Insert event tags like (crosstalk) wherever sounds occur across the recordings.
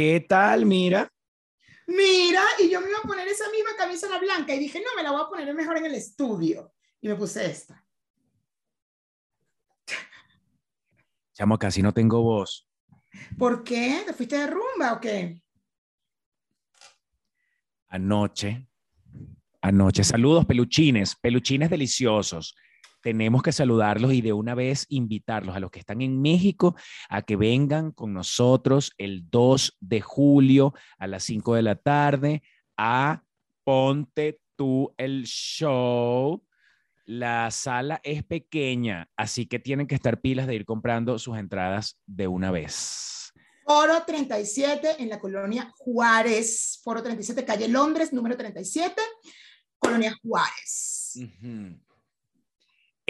¿Qué tal? Mira. Mira, y yo me iba a poner esa misma camisa la blanca y dije, no, me la voy a poner mejor en el estudio. Y me puse esta. Chamo, casi no tengo voz. ¿Por qué? ¿Te fuiste de rumba o qué? Anoche, anoche. Saludos, peluchines, peluchines deliciosos. Tenemos que saludarlos y de una vez invitarlos a los que están en México a que vengan con nosotros el 2 de julio a las 5 de la tarde a Ponte tú el show. La sala es pequeña, así que tienen que estar pilas de ir comprando sus entradas de una vez. Foro 37 en la colonia Juárez. Foro 37, calle Londres, número 37, colonia Juárez.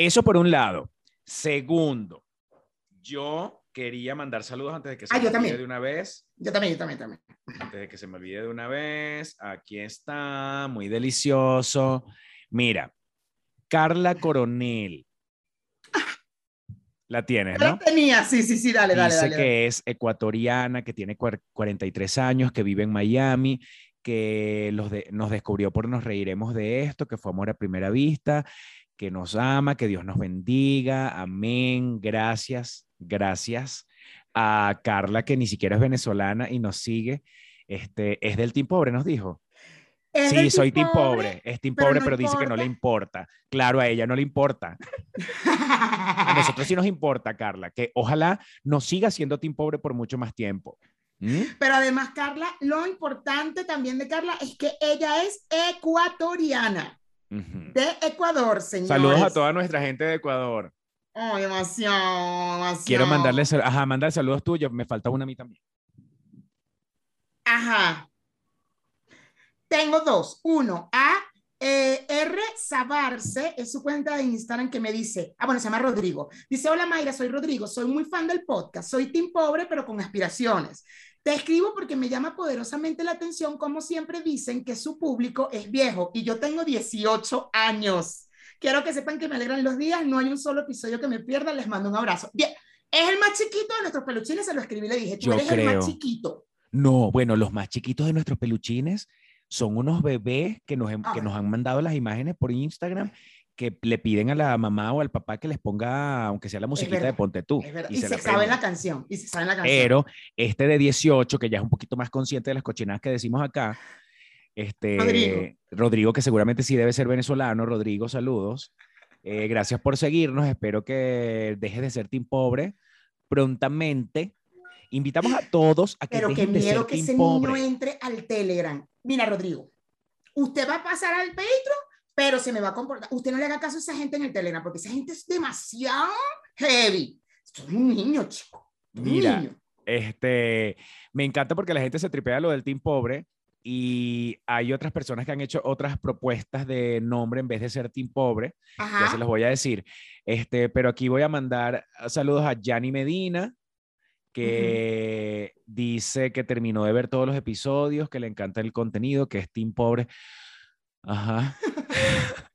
Eso por un lado. Segundo, yo quería mandar saludos antes de que se Ah, me olvide también. de una vez. Yo también, yo también, también. Antes de que se me olvide de una vez. Aquí está, muy delicioso. Mira, Carla Coronel. La tienes, ¿no? la tenía, sí, sí, sí, dale, dale, Dice dale. que es ecuatoriana, que tiene cuar- 43 años, que vive en Miami, que los de- nos descubrió por Nos Reiremos de Esto, que fue amor a primera vista, que nos ama, que Dios nos bendiga. Amén. Gracias, gracias. A Carla, que ni siquiera es venezolana y nos sigue. Este, es del Team Pobre, nos dijo. Es sí, soy team Team Pobre, es Team pero Pobre, no pero dice que no le importa. Claro, a ella no le importa. A nosotros sí nos (laughs) importa, Carla, que ojalá nos siga siendo Team Pobre por mucho más tiempo. ¿Mm? Pero además, Carla, lo importante también de Carla es que ella es ecuatoriana, De Ecuador, señores. Saludos a toda nuestra gente de Ecuador. Oh, demasiado, demasiado. Quiero mandarle, ajá, mandar saludos tuyos. Me falta una a mí también. Ajá. Tengo dos. Uno, a eh, R. Sabarce, es su cuenta de Instagram que me dice, ah, bueno, se llama Rodrigo. Dice, hola Mayra, soy Rodrigo, soy muy fan del podcast, soy team pobre pero con aspiraciones. Te escribo porque me llama poderosamente la atención, como siempre dicen que su público es viejo y yo tengo 18 años. Quiero que sepan que me alegran los días, no hay un solo episodio que me pierda, les mando un abrazo. Bien, es el más chiquito de nuestros peluchines, se lo escribí y le dije, tú Yo eres el creo. más chiquito. No, bueno, los más chiquitos de nuestros peluchines son unos bebés que nos, que nos han mandado las imágenes por Instagram que le piden a la mamá o al papá que les ponga, aunque sea la musiquita de Ponte tú. Y Y, se se, sabe la canción. Y se sabe la canción. Pero este de 18, que ya es un poquito más consciente de las cochinadas que decimos acá, este, Rodrigo. Rodrigo, que seguramente sí debe ser venezolano. Rodrigo, saludos. Eh, gracias por seguirnos. Espero que dejes de ser team pobre prontamente. Invitamos a todos a que Pero ser miedo que ese pobre. niño entre al Telegram. Mira, Rodrigo, usted va a pasar al Patreon, pero se me va a comportar. Usted no le haga caso a esa gente en el Telegram, porque esa gente es demasiado heavy. Soy un niño, chico. un Mira, niño. Este, me encanta porque la gente se tripea lo del team pobre y hay otras personas que han hecho otras propuestas de nombre en vez de ser team pobre. Ya Ajá. se los voy a decir. Este, pero aquí voy a mandar saludos a Yanni Medina, que dice que terminó de ver todos los episodios, que le encanta el contenido, que es Team Pobre. Ajá. (laughs)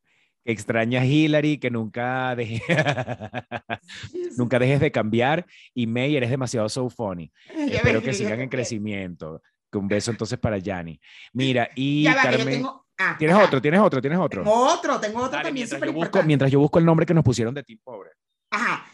que extraña a Hillary, que nunca, deje- (laughs) nunca dejes de cambiar. Y May, eres demasiado so funny. (laughs) Ya Espero ves, que sigan en crecimiento. Que Un beso entonces para Yanni. Mira, y Ya va, que yo Carmen. tengo. ah, ¿Tienes ajá. otro? ¿Tienes otro? ¿Tienes otro? Tengo otro, tengo otro Dale, también mientras, yo busco, mientras yo busco el nombre que nos pusieron de Team Pobre. Ajá.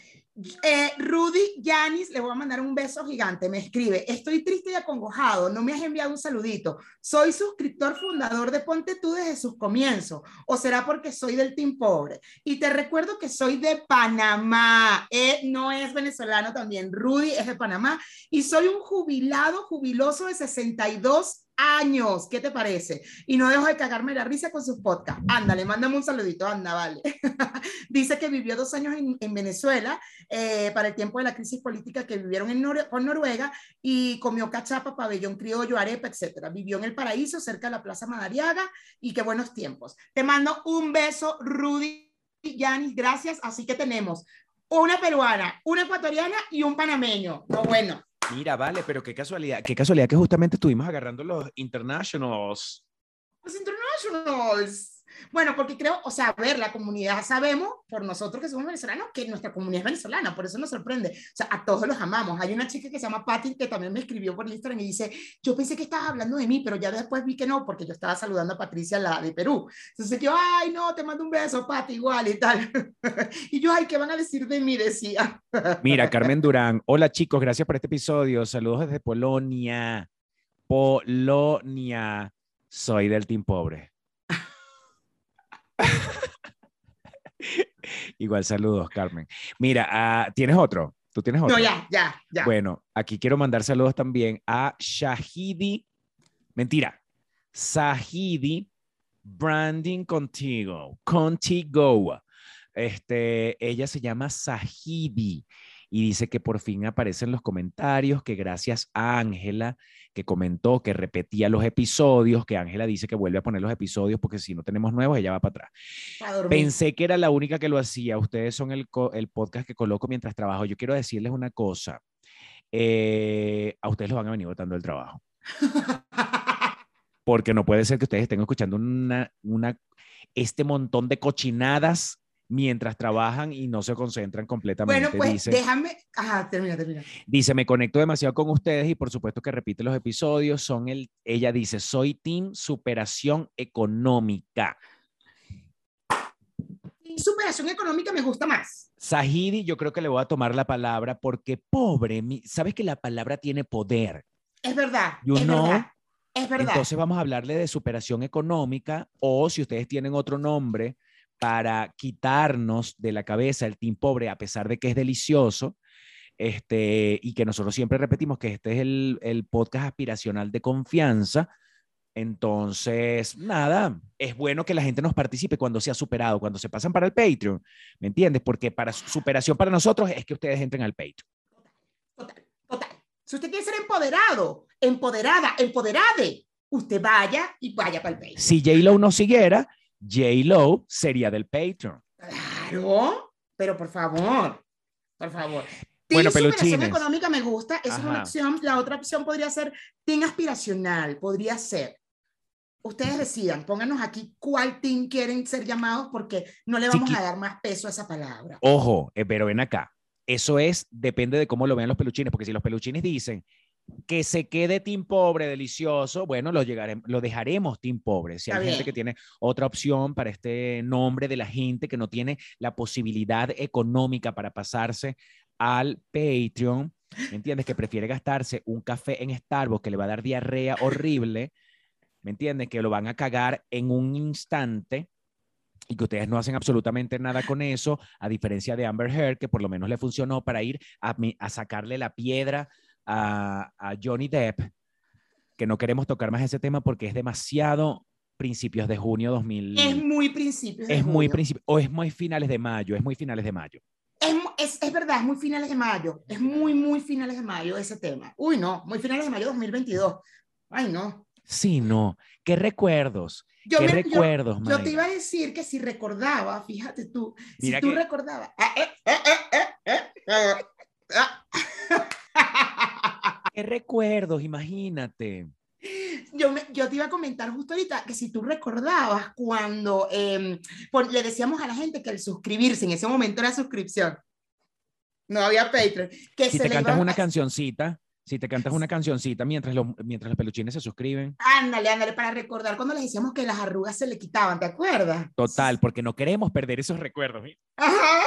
Eh, Rudy Yanis, le voy a mandar un beso gigante. Me escribe: Estoy triste y acongojado. No me has enviado un saludito. Soy suscriptor fundador de Ponte Tú desde sus comienzos. ¿O será porque soy del Team Pobre? Y te recuerdo que soy de Panamá. Eh, no es venezolano también. Rudy es de Panamá. Y soy un jubilado, jubiloso de 62 años. ¿Qué te parece? Y no dejo de cagarme la risa con sus podcasts. Ándale, mándame un saludito. Anda, vale. (laughs) Dice que vivió dos años en, en Venezuela eh, para el tiempo de la crisis política que vivieron en Nor con Noruega y comió cachapa, pabellón criollo, arepa, etcétera. Vivió en el paraíso, cerca de la Plaza Madariaga y qué buenos tiempos. Te mando un beso, Rudy Yanis, gracias. Así que tenemos una peruana, una ecuatoriana y un panameño. No, bueno. Mira, vale, pero qué casualidad, qué casualidad que justamente estuvimos agarrando los internationals. Los internationals. Bueno, porque creo, o sea, a ver, la comunidad sabemos, por nosotros que somos venezolanos, que nuestra comunidad es venezolana, por eso nos sorprende. O sea, a todos los amamos. Hay una chica que se llama Patty que también me escribió por Instagram y dice, yo pensé que estabas hablando de mí, pero ya después vi que no, porque yo estaba saludando a Patricia, la de Perú. Entonces yo, ay, no, te mando un beso, Patty, igual y tal. (laughs) y yo, ay, ¿qué van a decir de mí? Decía. (laughs) Mira, Carmen Durán, hola chicos, gracias por este episodio. Saludos desde Polonia. Polonia. Soy del Team Pobre. (laughs) Igual saludos, Carmen. Mira, ah, ¿tienes otro? ¿Tú tienes otro? No, ya, ya, ya. Bueno, aquí quiero mandar saludos también a Shahidi. Mentira. Sahidi Branding Contigo. Contigo. Este, ella se llama Sahidi y dice que por fin aparece en los comentarios, que gracias a Ángela, que comentó, que repetía los episodios, que Ángela dice que vuelve a poner los episodios porque si no tenemos nuevos, ella va para atrás. Pensé que era la única que lo hacía. Ustedes son el, el podcast que coloco mientras trabajo. Yo quiero decirles una cosa. Eh, a ustedes los van a venir votando el trabajo. (laughs) Porque no puede ser que ustedes estén escuchando una, una, este montón de cochinadas mientras trabajan y no se concentran completamente. Bueno, pues déjame, ajá, termina, termina. Dice, me conecto demasiado con ustedes y por supuesto que repite los episodios, son el, ella dice, soy team superación económica. Superación económica me gusta más. Sahidi, yo creo que le voy a tomar la palabra porque pobre, sabes que la palabra tiene poder. Es verdad. es verdad. Es verdad. Entonces vamos a hablarle de superación económica o si ustedes tienen otro nombre, para quitarnos de la cabeza el team pobre, a pesar de que es delicioso, este, y que nosotros siempre repetimos que este es el, el podcast aspiracional de confianza. Entonces, nada, es bueno que la gente nos participe cuando se ha superado, cuando se pasan para el Patreon, ¿me entiendes? Porque para superación para nosotros es que ustedes entren al Patreon. Total, total. Si usted quiere ser empoderado, empoderada, empoderade, usted vaya y vaya para el Patreon. Si J-Lo no siguiera, J-Lo sería del Patreon. Claro, pero por favor, por favor. Bueno, peluchines. económica me gusta, es una opción. La otra opción podría ser team aspiracional, podría ser. Ustedes decidan, pónganos aquí cuál team quieren ser llamados porque no le vamos a dar más peso a esa palabra. Ojo, eh, pero ven acá. Eso es, depende de cómo lo vean los peluchines, porque si los peluchines dicen, que se quede Team Pobre delicioso, bueno, lo, llegaremos, lo dejaremos Team Pobre. Si hay gente que tiene otra opción para este nombre de la gente que no tiene la posibilidad económica para pasarse al Patreon, ¿me entiendes? Que prefiere gastarse un café en Starbucks que le va a dar diarrea horrible, ¿me entiendes? Que lo van a cagar en un instante y que ustedes no hacen absolutamente nada con eso, a diferencia de Amber Heard, que por lo menos le funcionó para ir a, a sacarle la piedra a, Johnny Depp, que no queremos tocar más ese tema porque es demasiado principios de junio 2000. Es muy principios. es muy principio o es muy finales de mayo, es muy finales de mayo. Es, es, verdad, es muy finales de mayo, es muy, muy finales de mayo ese tema. Uy, no, muy finales de mayo 2022. Ay, no. Sí, no. ¿Qué recuerdos? Yo ¿Qué recuerdos, yo, yo, te iba a decir que si recordaba, fíjate tú, si tú recordabas. Ah, eh, eh, eh, ¿Qué recuerdos? Imagínate. Yo, yo, te iba a comentar justo ahorita que si tú recordabas cuando em, le decíamos a la gente que el suscribirse en ese momento era suscripción. No había Patreon. Que si te cantas una cancioncita, si te cantas una cancioncita mientras los, mientras los peluchines se suscriben. Ándale, ándale, para recordar cuando les decíamos que las arrugas se le quitaban, ¿te acuerdas? Total, porque no queremos perder esos recuerdos. Ajá.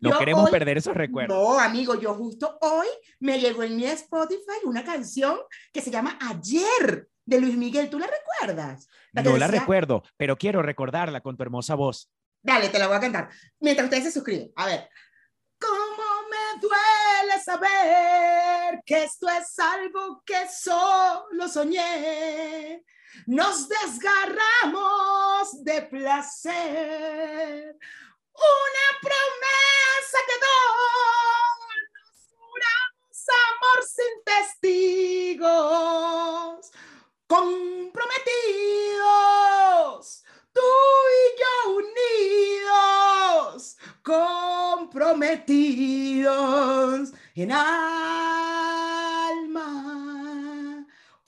No queremos perder esos recuerdos. No, amigo, yo justo hoy me llegó en mi Spotify una canción que se llama Ayer de Luis Miguel. ¿Tú la recuerdas? no la recuerdo, pero quiero recordarla con tu hermosa voz. Dale, te la voy a cantar. Mientras ustedes se suscriben. A ver. ¿Cómo me duele saber que esto es algo que solo soñé? Nos desgarramos de placer una promesa que nos juramos amor sin testigos, comprometidos, tú y yo unidos, comprometidos en alma,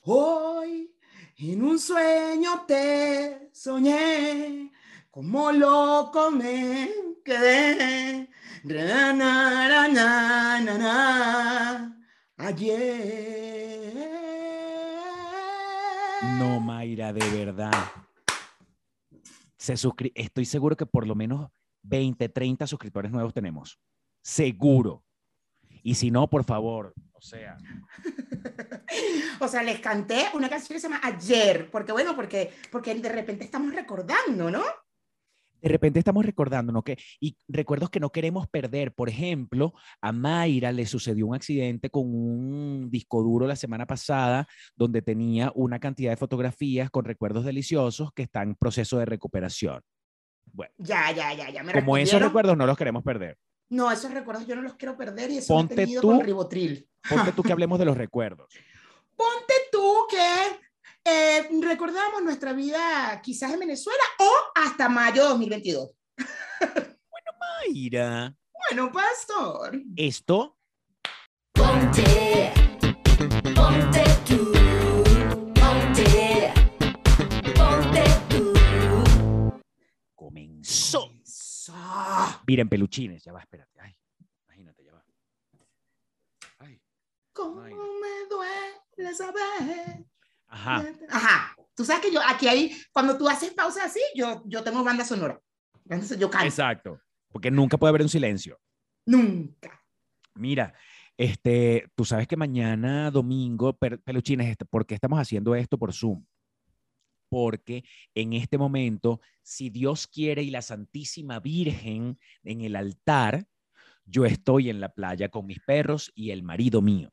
hoy en un sueño te soñé, como loco me quedé. Na, na, na, na, na, ayer. No, Mayra, de verdad. Se suscri- Estoy seguro que por lo menos 20, 30 suscriptores nuevos tenemos. Seguro. Y si no, por favor, o sea, (laughs) O sea, les canté una canción que se llama Ayer, porque bueno, porque, porque de repente estamos recordando, ¿no? De repente estamos recordando, ¿no? Que, y recuerdos que no queremos perder. Por ejemplo, a Mayra le sucedió un accidente con un disco duro la semana pasada, donde tenía una cantidad de fotografías con recuerdos deliciosos que están en proceso de recuperación. Bueno, Ya, ya, ya, ya me como esos recuerdos no los queremos perder. No, esos recuerdos yo no los quiero perder y eso lo he Ponte tenido tú- con Ribotril. Ponte tú que (laughs) hablemos de los recuerdos. Ponte tú que eh, recordamos nuestra vida quizás en Venezuela o hasta mayo de 2022. Mayra, Bueno, pastor. esto Ponte, ponte tú, ponte, ponte tú. comenzó. Eso. Miren, peluchines, ya va, espérate. Ay, imagínate, ya va. Ay, ¿Cómo Ay. me duele saber? Ajá. Ajá. Tú sabes que yo aquí hay, cuando tú haces pausa así, yo, yo tengo banda sonora. Entonces yo canto. Exacto. Porque nunca puede haber un silencio. Nunca. Mira, este, tú sabes que mañana domingo, peluchines, este, ¿por qué estamos haciendo esto por Zoom? Porque en este momento, si Dios quiere y la Santísima Virgen en el altar, yo estoy en la playa con mis perros y el marido mío,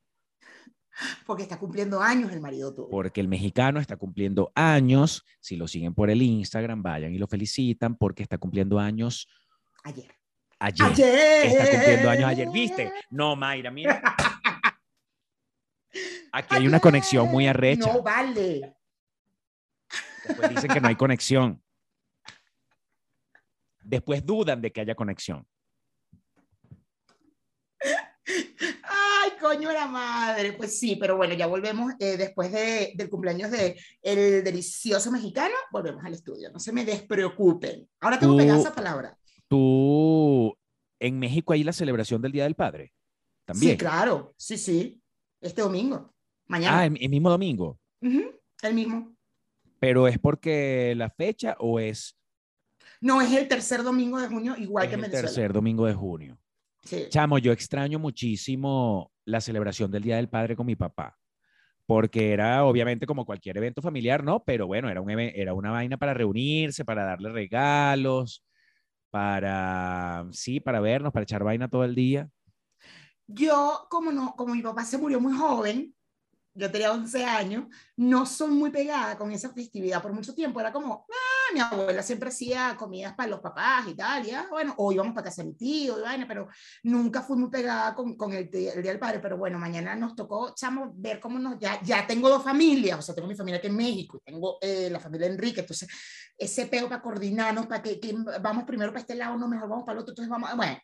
Porque está cumpliendo años el marido tuyo. porque el mexicano está cumpliendo años. Si lo siguen por el Instagram, vayan y lo felicitan porque está cumpliendo años Ayer. ayer. Ayer. Está cumpliendo años ayer, ¿viste? No, Mayra, mira. Aquí hay una conexión muy arrecha. No vale. Después dicen que no hay conexión. Después dudan de que haya conexión. Ay, coño la madre. Pues sí, pero bueno, ya volvemos eh, después de, del cumpleaños de el delicioso mexicano, volvemos al estudio. No se me despreocupen. Ahora tengo pegada esa palabra. Tú, en México hay la celebración del Día del Padre. También. Sí, claro. Sí, sí. Este domingo. Mañana. Ah, el, el mismo domingo. Ujú, El mismo. Pero es porque la fecha o es, No, es el tercer domingo de junio, igual es que en el Venezuela. tercer domingo de junio. Sí. Chamo, yo extraño muchísimo la celebración del Día del Padre con mi papá, porque era obviamente como cualquier evento familiar, ¿no? Pero bueno, era, un era una vaina para reunirse, para darle regalos, para, sí, para vernos, para echar vaina todo el día. Yo, como no, como mi papá se murió muy joven, yo tenía 11 años, no soy muy pegada con esa festividad por mucho tiempo. Era como, ah, mi abuela siempre hacía comidas para los papás y tal, ya, bueno, o íbamos para casa de mi tío, y vaina, pero nunca fui muy pegada con, con el, el Día del Padre. Pero bueno, mañana nos tocó, chamo, ver cómo nos, ya, ya tengo dos familias, o sea, tengo mi familia aquí en México, y tengo eh, la familia de Enrique, entonces ese peo para coordinarnos, para que, que vamos primero para este lado, no, mejor vamos para el otro, entonces vamos, bueno,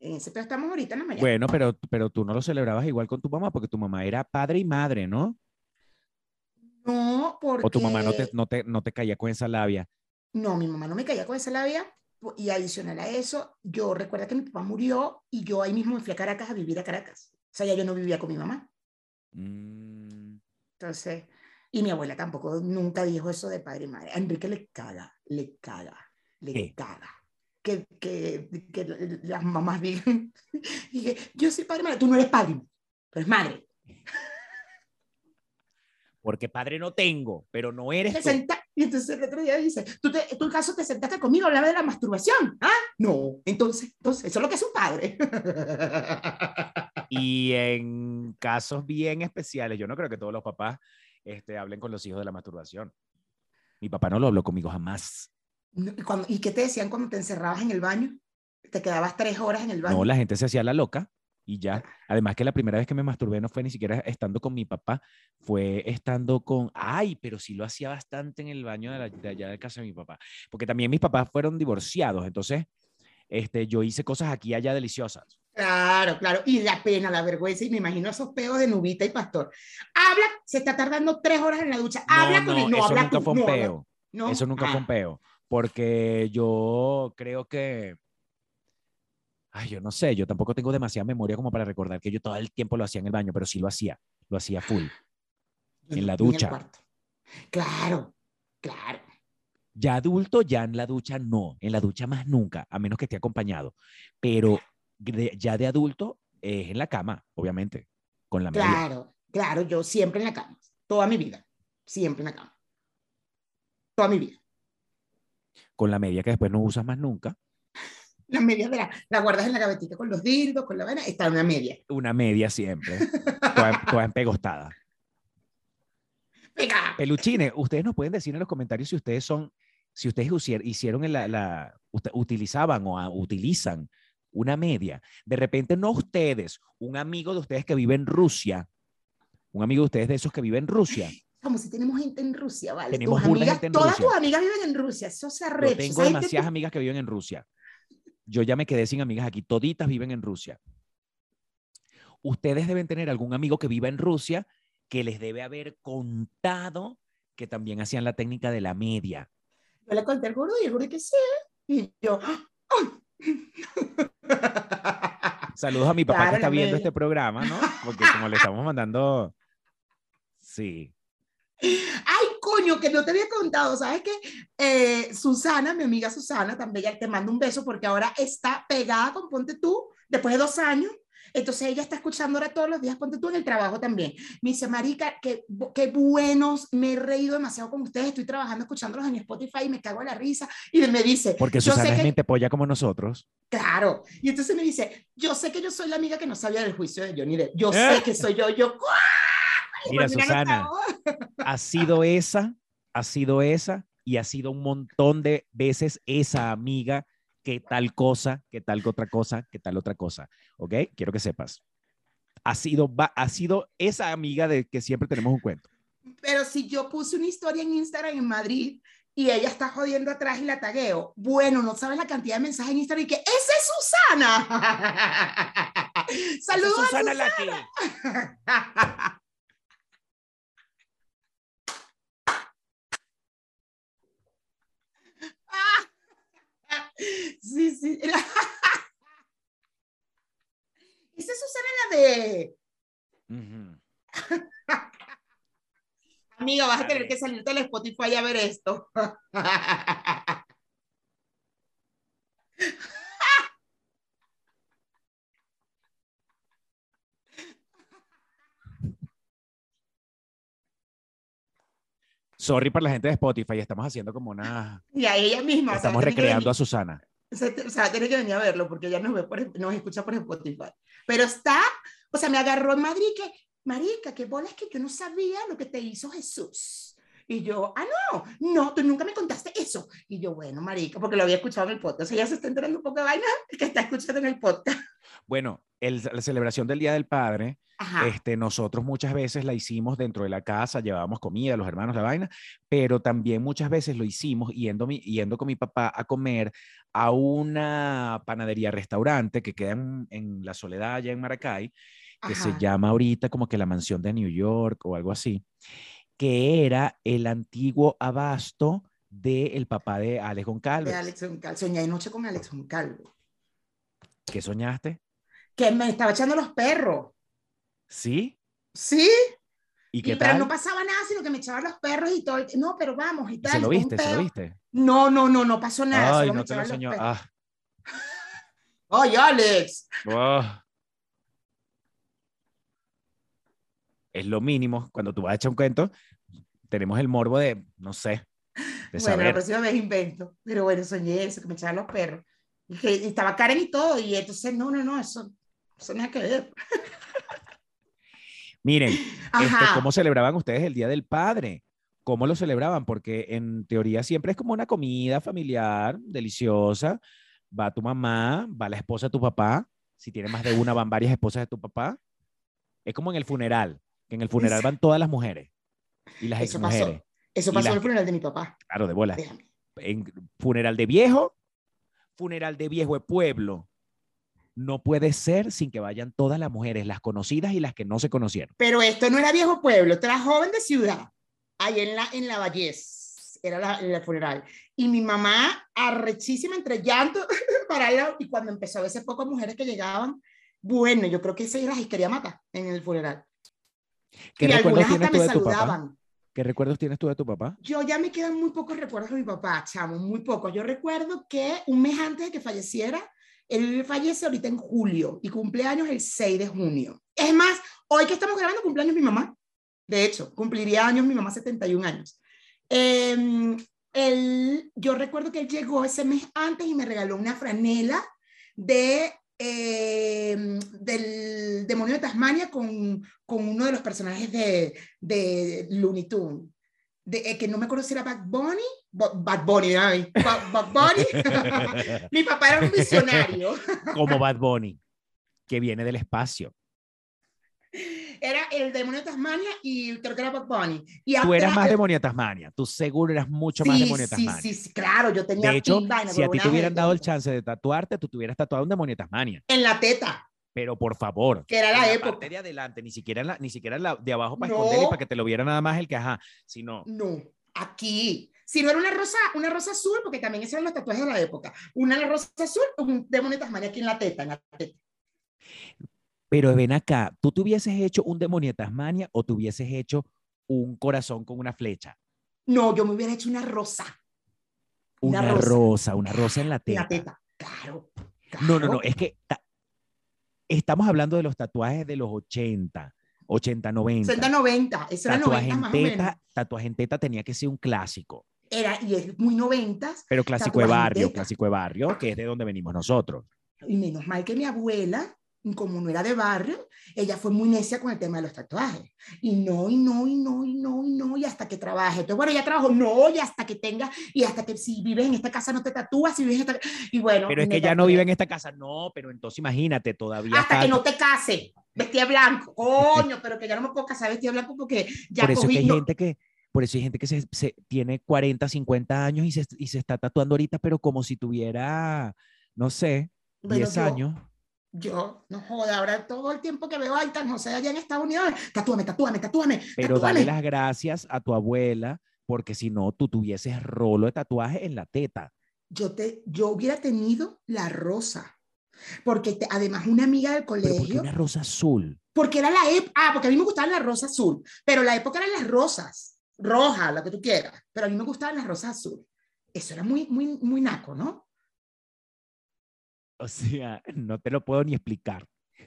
en ese peo estamos ahorita en la mañana. Bueno, pero, pero tú no lo celebrabas igual con tu mamá, porque tu mamá era padre y madre, ¿no? No, porque... O tu mamá no te, no te, no te caía con esa labia. No, mi mamá no me caía con esa labia. Y adicional a eso, yo recuerdo que mi papá murió y yo ahí mismo me fui a Caracas a vivir a Caracas. O sea, ya yo no vivía con mi mamá. Mm, Entonces, y mi abuela tampoco nunca dijo eso de padre y madre. A Enrique le caga, le caga, le ¿Qué? caga. Que, que, que las mamás digan, (laughs) y que yo soy padre madre. Tú no eres padre, tú eres madre. porque padre no tengo, pero no eres Te senta- y entonces el otro día dice, ¿tú, te, tú acaso te sentaste conmigo a hablar de la masturbación? ¿Ah? No, entonces, entonces, eso es lo que es un padre. Y en casos bien especiales, yo no creo que todos los papás este, hablen con los hijos de la masturbación. Mi papá no lo habló conmigo jamás. No, ¿Y, cuando- ¿Y qué te decían cuando te encerrabas en el baño? Te quedabas tres horas en el baño. No, la gente se hacía la loca y ya. Además que la primera vez que me masturbé no fue ni siquiera estando con mi papá, fue estando con, ay, pero sí lo hacía bastante en el baño de, la- de allá de casa de mi papá. Porque también mis papás fueron divorciados, entonces este, yo hice cosas aquí y allá deliciosas. Claro, claro. Y la pena, la vergüenza, y me imagino esos peos de Nubita y Pastor. habla, se está tardando tres horas en la ducha. Habla con él, no, eso habla nunca tú, fue un no, peo. no. Eso nunca fue un Ah, peo. Porque yo creo que. Ay, yo no sé, yo tampoco tengo demasiada memoria como para recordar que yo todo el tiempo lo hacía en el baño, pero sí lo hacía, lo hacía full. en la el ducha. cuarto. Claro, claro. Ya adulto, ya en la ducha no, en la ducha más nunca, a menos que esté acompañado. Pero de- ya de adulto es en la cama, obviamente, con la media. Claro, claro, yo siempre en la cama, toda mi vida, siempre en la cama. Toda mi vida. Con la media que después no usas más nunca. La media de la, la guardas en la gavetita con los dildos, con la vaina, está una media. Una media siempre, (laughs) toda, toda empegostada. Venga. Peluchines, ustedes nos pueden decir en los comentarios si ustedes son, si ustedes hicieron la, la- utilizaban o utilizan una media. De repente no ustedes, un amigo de ustedes que vive en Rusia, un amigo de ustedes de esos que vive en Rusia. Como si tenemos gente en Rusia, ¿vale? Tenemos tus amigas, gente en todas Rusia. tus amigas viven en Rusia, eso se Yo arrecha. tengo esa gente- demasiadas amigas que viven en Rusia. Yo ya me quedé sin amigas aquí, toditas viven en Rusia. Ustedes deben tener algún amigo que viva en Rusia que les debe haber contado que también hacían la técnica de la media. Yo le conté al gordo y el gordo que sí. Y yo, ¡ay! Saludos a mi papá Claro, que está viendo media. este programa, ¿no? Porque como le estamos mandando... Sí. Ay, coño, que no te había contado, ¿sabes qué? Eh, Susana, mi amiga Susana, también ya te mando un beso porque ahora está pegada con Ponte tú, después de dos años. Entonces ella está escuchando ahora todos los días Ponte tú en el trabajo también. Me dice, Marica, qué, qué buenos, me he reído demasiado con ustedes, estoy trabajando escuchándolos en Spotify y me cago en la risa. Y me dice, Porque yo Susana sé es que, mente polla como nosotros. claro. Y entonces me dice, yo sé que yo soy la amiga que no sabía del juicio de Johnny Depp. Yo Eh. sé que soy yo, yo. ¡guau! Mira, ya no Susana, ha sido esa, ha sido esa y ha sido un montón de veces esa amiga que tal cosa, que tal otra cosa, que tal otra cosa. ¿Ok? Quiero que sepas. Ha sido, ha sido esa amiga de que siempre tenemos un cuento. Pero si yo puse una historia en Instagram en Madrid y ella está jodiendo atrás y la tagueo, bueno, no sabes la cantidad de mensajes en Instagram y que ¡esa es Susana! (laughs) (laughs) Saludos a Susana Susana. Sí, sí. (laughs) Esa es Susana la de... Amiga, vas a tener que salirte del Spotify a ver esto. (laughs) Sorry para la gente de Spotify, estamos haciendo como una... Y a ella misma. o sea, Estamos tiene que recreando venir. a Susana. o sea, tiene que venir a verlo porque ella nos, ve por, nos escucha por Spotify. Pero está, o sea, me agarró en Madrid que, marica, qué bolas que yo no sabía lo que te hizo Jesús. Y yo, ah, no, no, tú nunca me contaste eso. Y yo, bueno, marica, porque lo había escuchado en el podcast. Ella se está enterando un poco de vaina que está escuchando en el podcast. Bueno, el- la celebración del Día del Padre, Ajá. este, nosotros muchas veces la hicimos dentro de la casa, llevábamos comida, los hermanos, la vaina, pero también muchas veces lo hicimos yendo, mi- yendo con mi papá a comer a una panadería restaurante que queda en, en La Soledad, allá en Maracay, que se Ajá. llama ahorita como que la mansión de New York o algo así, que era el antiguo abasto del papá de Alex Goncalves. De Alex Goncalves. Soñé anoche con Alex Goncalves. ¿Qué soñaste? Que me estaba echando los perros. ¿Sí? ¿Sí? ¿Y qué Y, pero no pasaba nada, sino que me echaban los perros y todo. No, pero vamos y tal. ¿Se lo viste? ¿Se lo viste? No, no, no, no pasó nada. Ay, solo me no te lo perros. Ah. (laughs) Alex. Oh. Es lo mínimo. Cuando tú vas a echar un cuento, tenemos el morbo de, no sé, de bueno, la saber. próxima vez invento. Pero bueno, soñé eso, que me echaban los perros. Y, que, y estaba Karen y todo. Y entonces, no, no, no, eso, eso nada que ver. (laughs) Miren, este. ¿cómo celebraban ustedes el Día del Padre? ¿Cómo lo celebraban? Porque en teoría siempre es como una comida familiar, deliciosa. Va tu mamá, va la esposa de tu papá. Si tiene más de una, van varias esposas de tu papá. Es como en el funeral, que en el funeral van todas las mujeres y las Eso exmujeres. pasó. Eso pasó en el funeral de mi papá. Claro, de bola. Déjame. en funeral de viejo, funeral de viejo de pueblo, no puede ser sin que vayan todas las mujeres, las conocidas y las que no se conocieron. Pero esto no era viejo pueblo, esto era joven de ciudad, ahí en la, en la Vallés, era la, el funeral. Y mi mamá, arrechísima entre llanto, (laughs) para allá, y cuando empezó a verse pocas mujeres que llegaban, bueno, yo creo que se las quería matar en el funeral. ¿Qué y recuerdos tienes tú de tu papá? ¿Qué recuerdos tienes tú de tu papá? Yo ya me quedan muy pocos recuerdos de mi papá, chamo, muy pocos. Yo recuerdo que un mes antes de que falleciera, él fallece ahorita en julio y cumpleaños el 6 de junio. Es más, hoy que estamos grabando cumpleaños mi mamá. De hecho, cumpliría años mi mamá 71 años. Eh, él, yo recuerdo que él llegó ese mes antes y me regaló una franela de eh, del demonio de Tasmania con, con uno de los personajes de, de Looney Tunes. De, eh, que no me acuerdo si era Bad Bunny, Bo- Bad Bunny, ay, Ba- Bad Bunny. (laughs) Mi papá era un visionario. Como Bad Bunny, que viene del espacio. Era el demonio de Tasmania y creo que era Bad Bunny. Y Tú eras más demonio de Tasmania. Tú seguro eras mucho más sí, demonio de Tasmania. sí, sí, claro, yo tenía De hecho, vaina, si a ti te hubieran dado el chance de tatuarte, tú te hubieras tatuado un demonio de Tasmania. en la teta, Pero por favor. que era en la la época. parte de adelante, ni siquiera en la, ni siquiera en la de abajo para No. esconder y para que te lo viera nada más el que ajá, sino No, aquí. Si no era una rosa, una rosa azul, porque también esos eran los tatuajes de la época. Una rosa azul, un demonio de Tasmania aquí en la teta, en la teta. Pero ven acá, ¿tú te hubieses hecho un demonio de Tasmania o te hubieses hecho un corazón con una flecha? No, yo me hubiera hecho una rosa Una, Una rosa. rosa. una rosa en la en teta. la teta. Claro. No, no, no, claro. es que ta- estamos hablando de los tatuajes de los 80, 80, 90. 60, 90, eso era Tatuaje 90 en más o menos. teta, tatuaje en teta tenía que ser un clásico, Era, y es muy 90, pero clásico de barrio, teta. clásico de barrio, que es de donde venimos nosotros. y menos mal que mi abuela, como no era de barrio, ella fue muy necia con el tema de los tatuajes. Y no, y no, y no, y no, y no, y hasta que trabaje. Entonces, bueno, ya trabajo, no, y hasta que tenga, y hasta que si vives en esta casa no te tatúas, si vives en esta Y bueno. Pero es que ya no vive en esta casa, no, pero entonces imagínate, todavía Hasta que no te case, vestida blanco. Coño, (laughs) pero que ya no me puedo casar vestida blanco porque ya Por eso es cogí- que hay no, gente que, por eso hay gente que se, se- tiene 40, 50 años y se, y se está tatuando ahorita, pero como si tuviera, no sé, bueno, 10 yo- años. Yo, no joda, ahora todo el tiempo que veo a San José allá en Estados Unidos, tatúame, tatúame, tatúame. Pero tatúame. dale las gracias a tu abuela, porque si no, tú tuvieses rolo de tatuaje en la teta. yo, te, yo hubiera tenido la rosa. Porque te- además una amiga del Pero colegio, una rosa azul. porque era la época, ah, porque a mí me gustaba la rosa azul, pero la época eran las rosas, roja, lo que tú quieras, pero a mí me gustaban las rosas azul. Eso era muy, muy, muy naco, ¿no? (laughs) O sea, no te lo puedo ni explicar.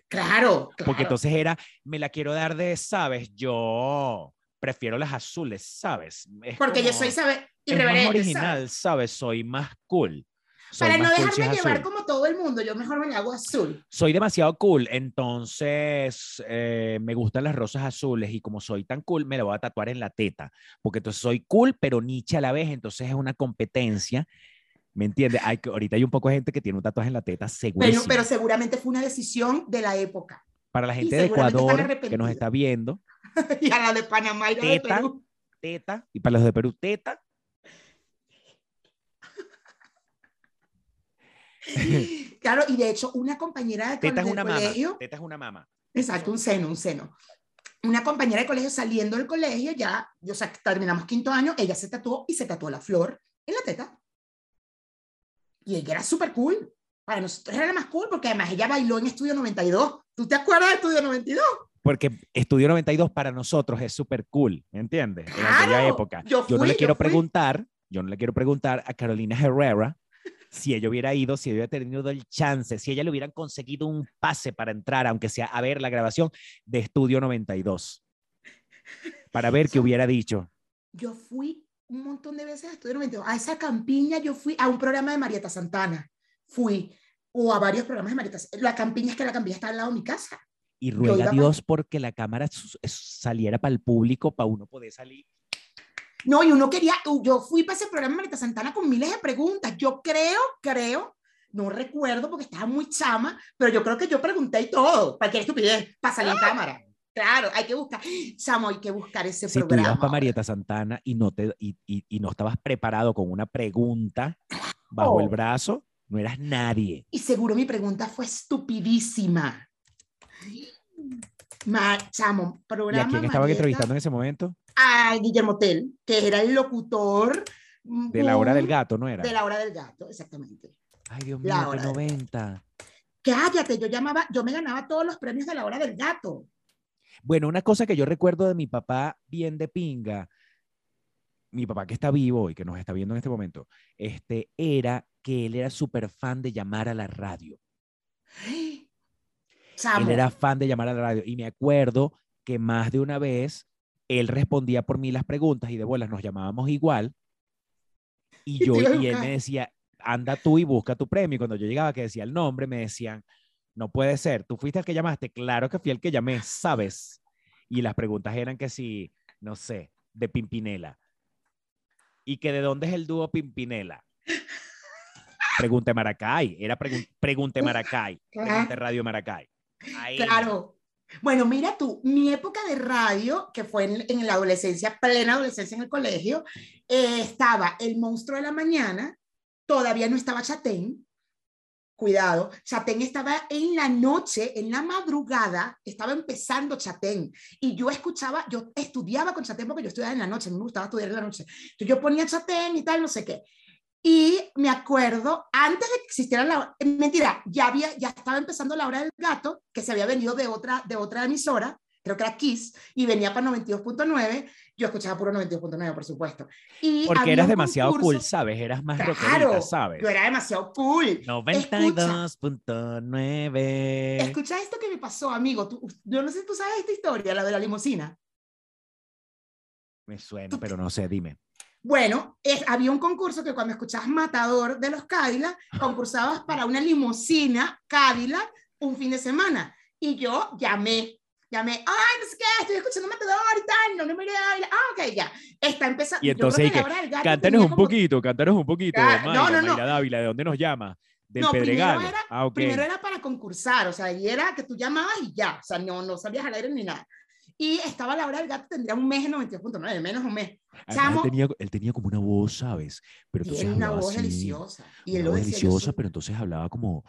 Claro, Porque claro. entonces era, me la quiero dar de, ¿sabes? Yo prefiero las azules, ¿sabes? Es porque yo soy, ¿sabes? es más Irreverente, original, ¿sabes? Soy más cool. Soy Para no más cool si dejarme llevar azul. como todo el mundo, yo mejor me la hago azul. Soy demasiado cool, entonces eh, me gustan las rosas azules y como soy tan cool, me la voy a tatuar en la teta, porque entonces soy cool, pero niche a la vez, entonces es una competencia, ¿me entiendes? Hay, ahorita hay un poco de gente que tiene un tatuaje en la teta, seguro. Pero seguramente fue una decisión de la época. Para la gente de Ecuador que nos está viendo, (laughs) y a la de Panamá y la de. Perú. teta, y para los de Perú, teta, (laughs) Claro, y de hecho, una compañera de teta es una mama, colegio, teta es una mama. exacto, un seno, un seno. Una compañera de colegio saliendo del colegio, ya, o sea, terminamos quinto año, ella se tatuó y se tatuó la flor en la teta. Y ella era súper cool. Para nosotros era la más cool porque además ella bailó en Estudio 92. ¿Tú te acuerdas de Estudio 92? Porque Estudio 92 para nosotros es súper cool, ¿me entiendes? En aquella Claro, época. yo Yo no fui, le yo quiero fui. preguntar, yo no le quiero preguntar a Carolina Herrera si ella hubiera ido, si ella hubiera tenido el chance, si ella le hubieran conseguido un pase para entrar, aunque sea a ver la grabación de Estudio 92, para ver qué hubiera dicho. Yo fui un montón de veces 92. A esa campiña yo fui a un programa de Marieta Santana. Fui. O a varios programas de Marieta. La campiña es que la campiña está al lado de mi casa. Y ruega a Dios porque la cámara saliera para el público, para uno poder salir. No, y uno quería, yo fui para ese programa de Marita Santana con miles de preguntas. Yo creo, creo, no recuerdo porque estaba muy chama, pero yo creo que yo pregunté y todo. ¿Para qué estupidez? Para salir en cámara. Claro, hay que buscar. Chamo, hay que buscar ese Si tú programa. ibas para. Marieta Santana y no, te, y, y- y no estabas preparado con una pregunta bajo el Oh. brazo, No eras nadie. Y seguro mi pregunta fue estupidísima. Ma, chamo, ¿Y programa. a quién estaban entrevistando en ese momento? A Guillermo Tell, que era el locutor. De la hora del boom gato, ¿no era? De la hora del gato, exactamente. Ay, Dios mío, La qué hora del 90. Cállate, yo llamaba, yo me ganaba todos los premios de la hora del gato. Bueno, una cosa que yo recuerdo de mi papá bien de pinga, mi papá que está vivo y que nos está viendo en este momento, este, era que él era súper fan de llamar a la radio. (gasps) Él era fan de llamar a la radio. Y me acuerdo que más de una vez él respondía por mí las preguntas y de bolas nos llamábamos igual. Y (laughs) yo y él me decía, anda tú y busca tu premio. Y cuando yo llegaba que decía el nombre, me decían, no puede ser, tú fuiste el que llamaste. Claro que fui el que llamé, ¿sabes? Y las preguntas eran que si, no sé, de Pimpinela. Y que de dónde es el dúo Pimpinela. Pregunte Maracay, era pregun- Pregunte Maracay. (laughs) Pregunte Radio Maracay. Ahí. Claro. Bueno, mira tú, mi época de radio, que fue en, en la adolescencia, plena adolescencia en el colegio, eh, estaba El Monstruo de la Mañana, todavía no estaba Chatén, cuidado, Chatén estaba en la noche, en la madrugada, estaba empezando Chatén, y yo escuchaba, yo estudiaba con Chatén porque yo estudiaba en la noche, me gustaba estudiar en la noche, entonces yo ponía Chatén y tal, no sé qué, y me acuerdo, antes de que existiera la mentira, ya había, ya estaba empezando la hora del gato, que se había venido de otra, de otra emisora, creo que era Kiss, y venía para 92.9, yo escuchaba puro 92.9, por supuesto. Y Porque eras demasiado cool, concurso- ¿sabes? Eras más Claro, ¿sabes? yo era demasiado cool. 92.9. Escucha esto que me pasó, amigo. Tú- yo no sé si tú sabes esta historia, la de la limusina. Me suena, pero no sé, dime. Bueno, es- había un concurso que cuando escuchabas Matador de los Cadillac, concursabas para una limusina Cadillac un fin de semana. Y yo llamé, llamé, ay, no sé qué, estoy escuchando Matador y tal, no, no me Ah, ok, ya. Está empezando. Y entonces, ¿y qué? Cántanos tenía un como- poquito, cántanos un poquito. Claro, Mayra, no, no, no. Mayra Dávila, ¿de dónde nos llama? Del No, primero Pedregal. era- ah, ok. Primero era para concursar, o sea, y era que tú llamabas y ya, o sea, no, no sabías al aire ni nada. Y estaba la hora del gato, tendría un mes en 92.9, menos un mes. Además, él, tenía, él tenía como una voz, ¿sabes? Pero entonces Tiene una voz así, deliciosa. Y él Una lo voz yo deliciosa, pero entonces hablaba como,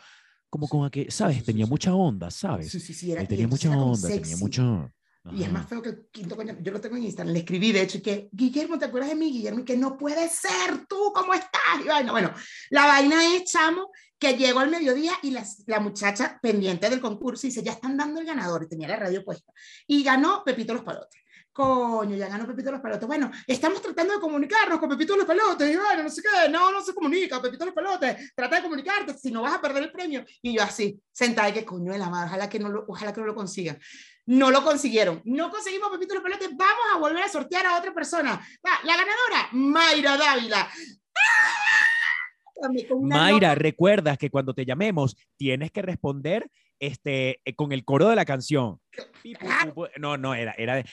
como con aquel, ¿sabes? Tenía mucha onda, ¿sabes? Sí, sí, sí, era, y tenía mucha onda, tenía mucho... Y es Ajá. más feo que el quinto coño. Yo lo tengo en Instagram, le escribí de hecho y que, Guillermo, ¿te acuerdas de mí? Guillermo, y que no puede ser tú, ¿cómo estás? Y vaina. Bueno, la vaina es, chamo, que llegó al mediodía y la, la muchacha pendiente del concurso dice, ya están dando el ganador, y tenía la radio puesta. Y ganó Pepito Los Palotes. Coño, ya ganó Pepito Los Palotes. Bueno, estamos tratando de comunicarnos con Pepito Los Palotes. Y bueno, no sé qué, no, no se comunica, Pepito Los Palotes. Trata de comunicarte, si no vas a perder el premio. Y yo así, sentada, que coño de la madre, ojalá que no lo, ojalá que no lo consigan. No lo consiguieron. No conseguimos Pepito Los Palotes. Vamos a volver a sortear a otra persona. Va, la ganadora, Mayra Dávila. ¡Ah! Mayra, nota- recuerdas que cuando te llamemos tienes que responder este, eh, con el coro de la canción. No, no, era, era de...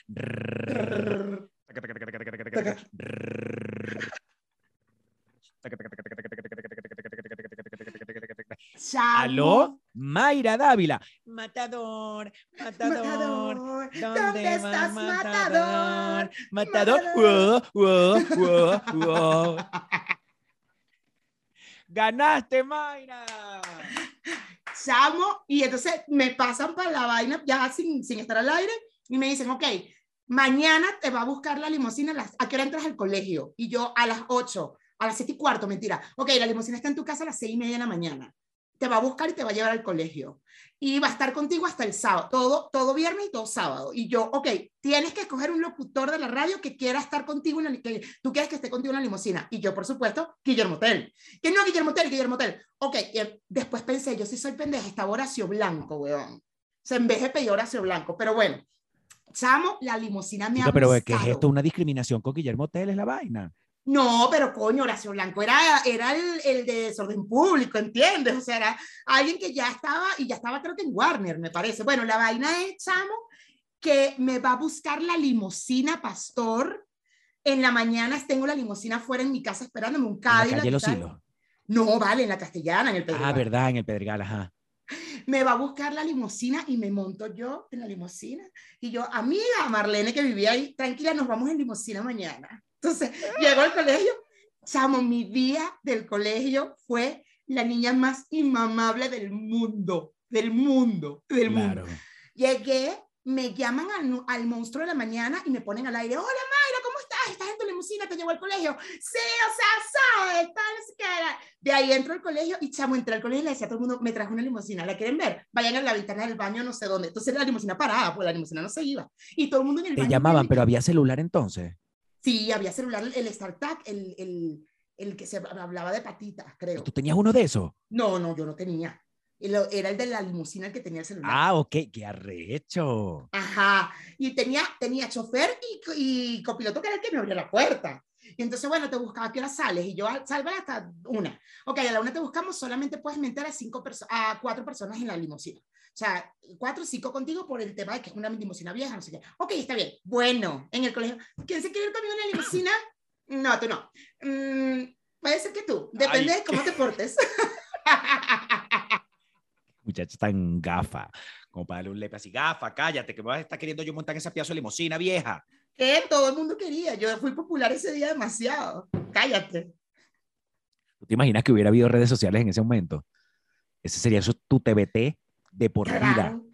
Aló, Mayra Dávila. Matador, matador. Matador, ¿Dónde, ¿dónde va estás, matador? matador? (laughs) Ganaste, Mayra. (laughs) Chamo, y entonces me pasan para la vaina ya sin, sin estar al aire y me dicen, ok, mañana te va a buscar la limusina, las- ¿a qué hora entras al colegio? Y yo a las 8, a las 7 y cuarto, mentira. Ok, la limusina está en tu casa a las 6 y media de la mañana. Te va a buscar y te va a llevar al colegio. Y va a estar contigo hasta el sábado, todo, todo viernes y todo sábado. Y yo, ok, tienes que escoger un locutor de la radio que quiera estar contigo, en la, que tú quieres que esté contigo en la limusina. Y yo, por supuesto, Guillermo Tell. Que no, Guillermo Tell, Guillermo Tell. Ok, y eh, después pensé, yo sí soy pendeja, estaba Horacio Blanco, weón. Se en vez de pedir Horacio Blanco, pero bueno. Chamo, la limusina me ha Chica, pero ¿qué es esto? ¿Una discriminación con Guillermo Tell es la vaina? No, pero coño, Horacio Blanco era, era el, el de desorden público, ¿entiendes? O sea, era alguien que ya estaba, y ya estaba creo que en Warner, me parece. Bueno, la vaina es, chamo, que me va a buscar la limusina Pastor. En la mañana tengo la limusina fuera en mi casa esperándome un En la Cadillac. calle Los. Hilos. No, vale, en la castellana, en el Ah, Pedregal. verdad, en el Pedregal, ajá. Me va a buscar la limusina y me monto yo en la limusina. Y yo, amiga Marlene, que vivía ahí, tranquila, nos vamos en limusina mañana. Entonces, (laughs) llego al colegio, chamo, mi día del colegio fue la niña más inmamable del mundo, del mundo, del mundo. Llegué, me llaman al, al monstruo de la mañana y me ponen al aire, hola Mayra, ¿cómo estás? ¿Estás en tu limusina? ¿Te llevó al colegio? Sí, o sea, sabes, tal. De ahí entro al colegio y chamo, entré al colegio y le decía a todo el mundo, me trajo una limusina, ¿la quieren ver? Vayan a la ventana del baño, no sé dónde. Entonces la limusina parada, pues la limusina no se iba. Y todo el mundo en el Te baño llamaban, viendo- pero había celular entonces. Sí, había celular, el StarTAC, el, el, el que se hablaba de patitas, creo. ¿Tú tenías uno de esos? No, no, yo no tenía. Era el de la limusina el que tenía el celular. Ah, ok, qué arrecho. Ajá. Y tenía, tenía chofer y, y copiloto que era el que me abría la puerta. Y entonces, bueno, te buscaba qué hora sales. Y yo, "Ah, salva hasta una. Ok, a la una te buscamos, solamente puedes meter a, cinco perso- a cuatro personas en la limusina. O sea, cuatro o cinco contigo por el tema de que es una limusina vieja, no sé qué. Ok, está bien. Bueno, en el colegio, ¿quién se quiere ir conmigo en la limusina? No, tú no. Mm, puede ser que tú. Depende Ay. de cómo te portes. (laughs) Muchacha tan gafa, como para darle un lepe así, gafa, cállate, que me vas a estar queriendo yo montar en esa pieza de limusina vieja. que todo el mundo quería. Yo fui popular ese día demasiado. Cállate. ¿Tú te imaginas que hubiera habido redes sociales en ese momento? Ese sería eso, tu TBT de por vida. Claro.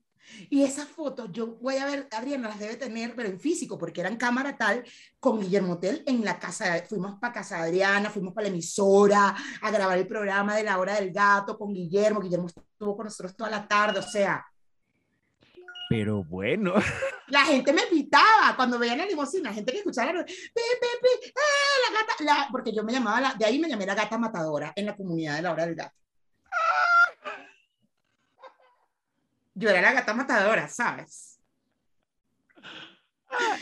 Y esa foto, yo voy a ver, Adriana las debe tener, pero en físico, porque era en cámara tal, con Guillermo Tel en la casa, fuimos para casa de Adriana, fuimos para la emisora a grabar el programa de la hora del gato con Guillermo, Guillermo estuvo con nosotros toda la tarde, o sea, Pero bueno, (laughs) la gente me pitaba cuando veían la limusina, gente que escuchaba la, pi, pi, pi, eh, la gata, la- porque yo me llamaba, la, de ahí me llamé la gata matadora en la comunidad de la hora del gato. Yo era la gata matadora, ¿sabes?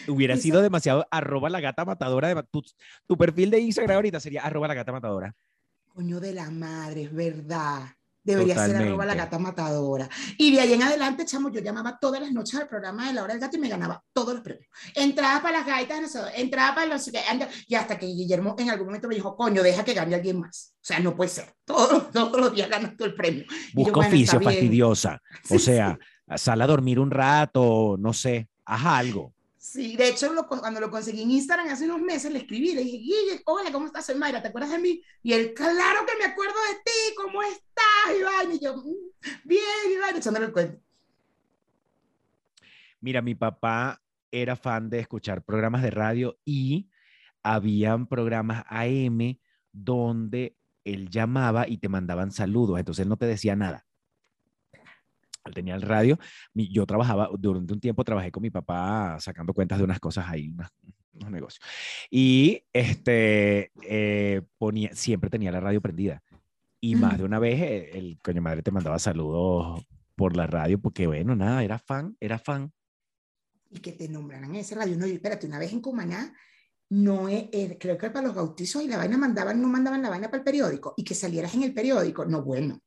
hubiera sido demasiado arroba la gata matadora. De, tu, tu perfil de Instagram ahorita sería arroba la gata matadora. Coño de la madre, es verdad. Debería ser arroba la gata matadora. Y de ahí en adelante, chamo, yo llamaba todas las noches al programa de la hora del gato y me ganaba todos los premios. Entraba para las gaitas, no sé, entraba para los... Y hasta que Guillermo en algún momento me dijo, coño, deja que gane alguien más. O sea, no puede ser. Todos, todos los días ganas tú el premio. Busca bueno, oficio fastidiosa. (laughs) O Sí, sea, sal a dormir un rato, no sé, haz algo. Sí, de hecho, lo- cuando lo conseguí en Instagram hace unos meses, le escribí, le dije, Guille, hola, ¿cómo estás? Soy Mayra, ¿te acuerdas de mí? Y él, claro que me acuerdo de ti, ¿cómo estás, Iván? Y yo, "Mm, bien, Iván, echándole el cuento. Mira, mi papá era fan de escuchar programas de radio y habían programas AM donde él llamaba y te mandaban saludos, entonces él no te decía nada. Tenía el radio, mi- yo trabajaba, durante un tiempo trabajé con mi papá sacando cuentas de unas cosas ahí, unas- unos negocios. Y este, eh, ponía, siempre tenía la radio prendida. Y más de una vez eh, el coño madre te mandaba saludos por la radio porque, bueno, nada, era fan, era fan. Y que te nombraran en ese radio. No, y espérate, una vez en Cumaná, no es, eh, creo que para los bautizos y la vaina mandaban, no mandaban la vaina para el periódico y que salieras en el periódico. No, bueno.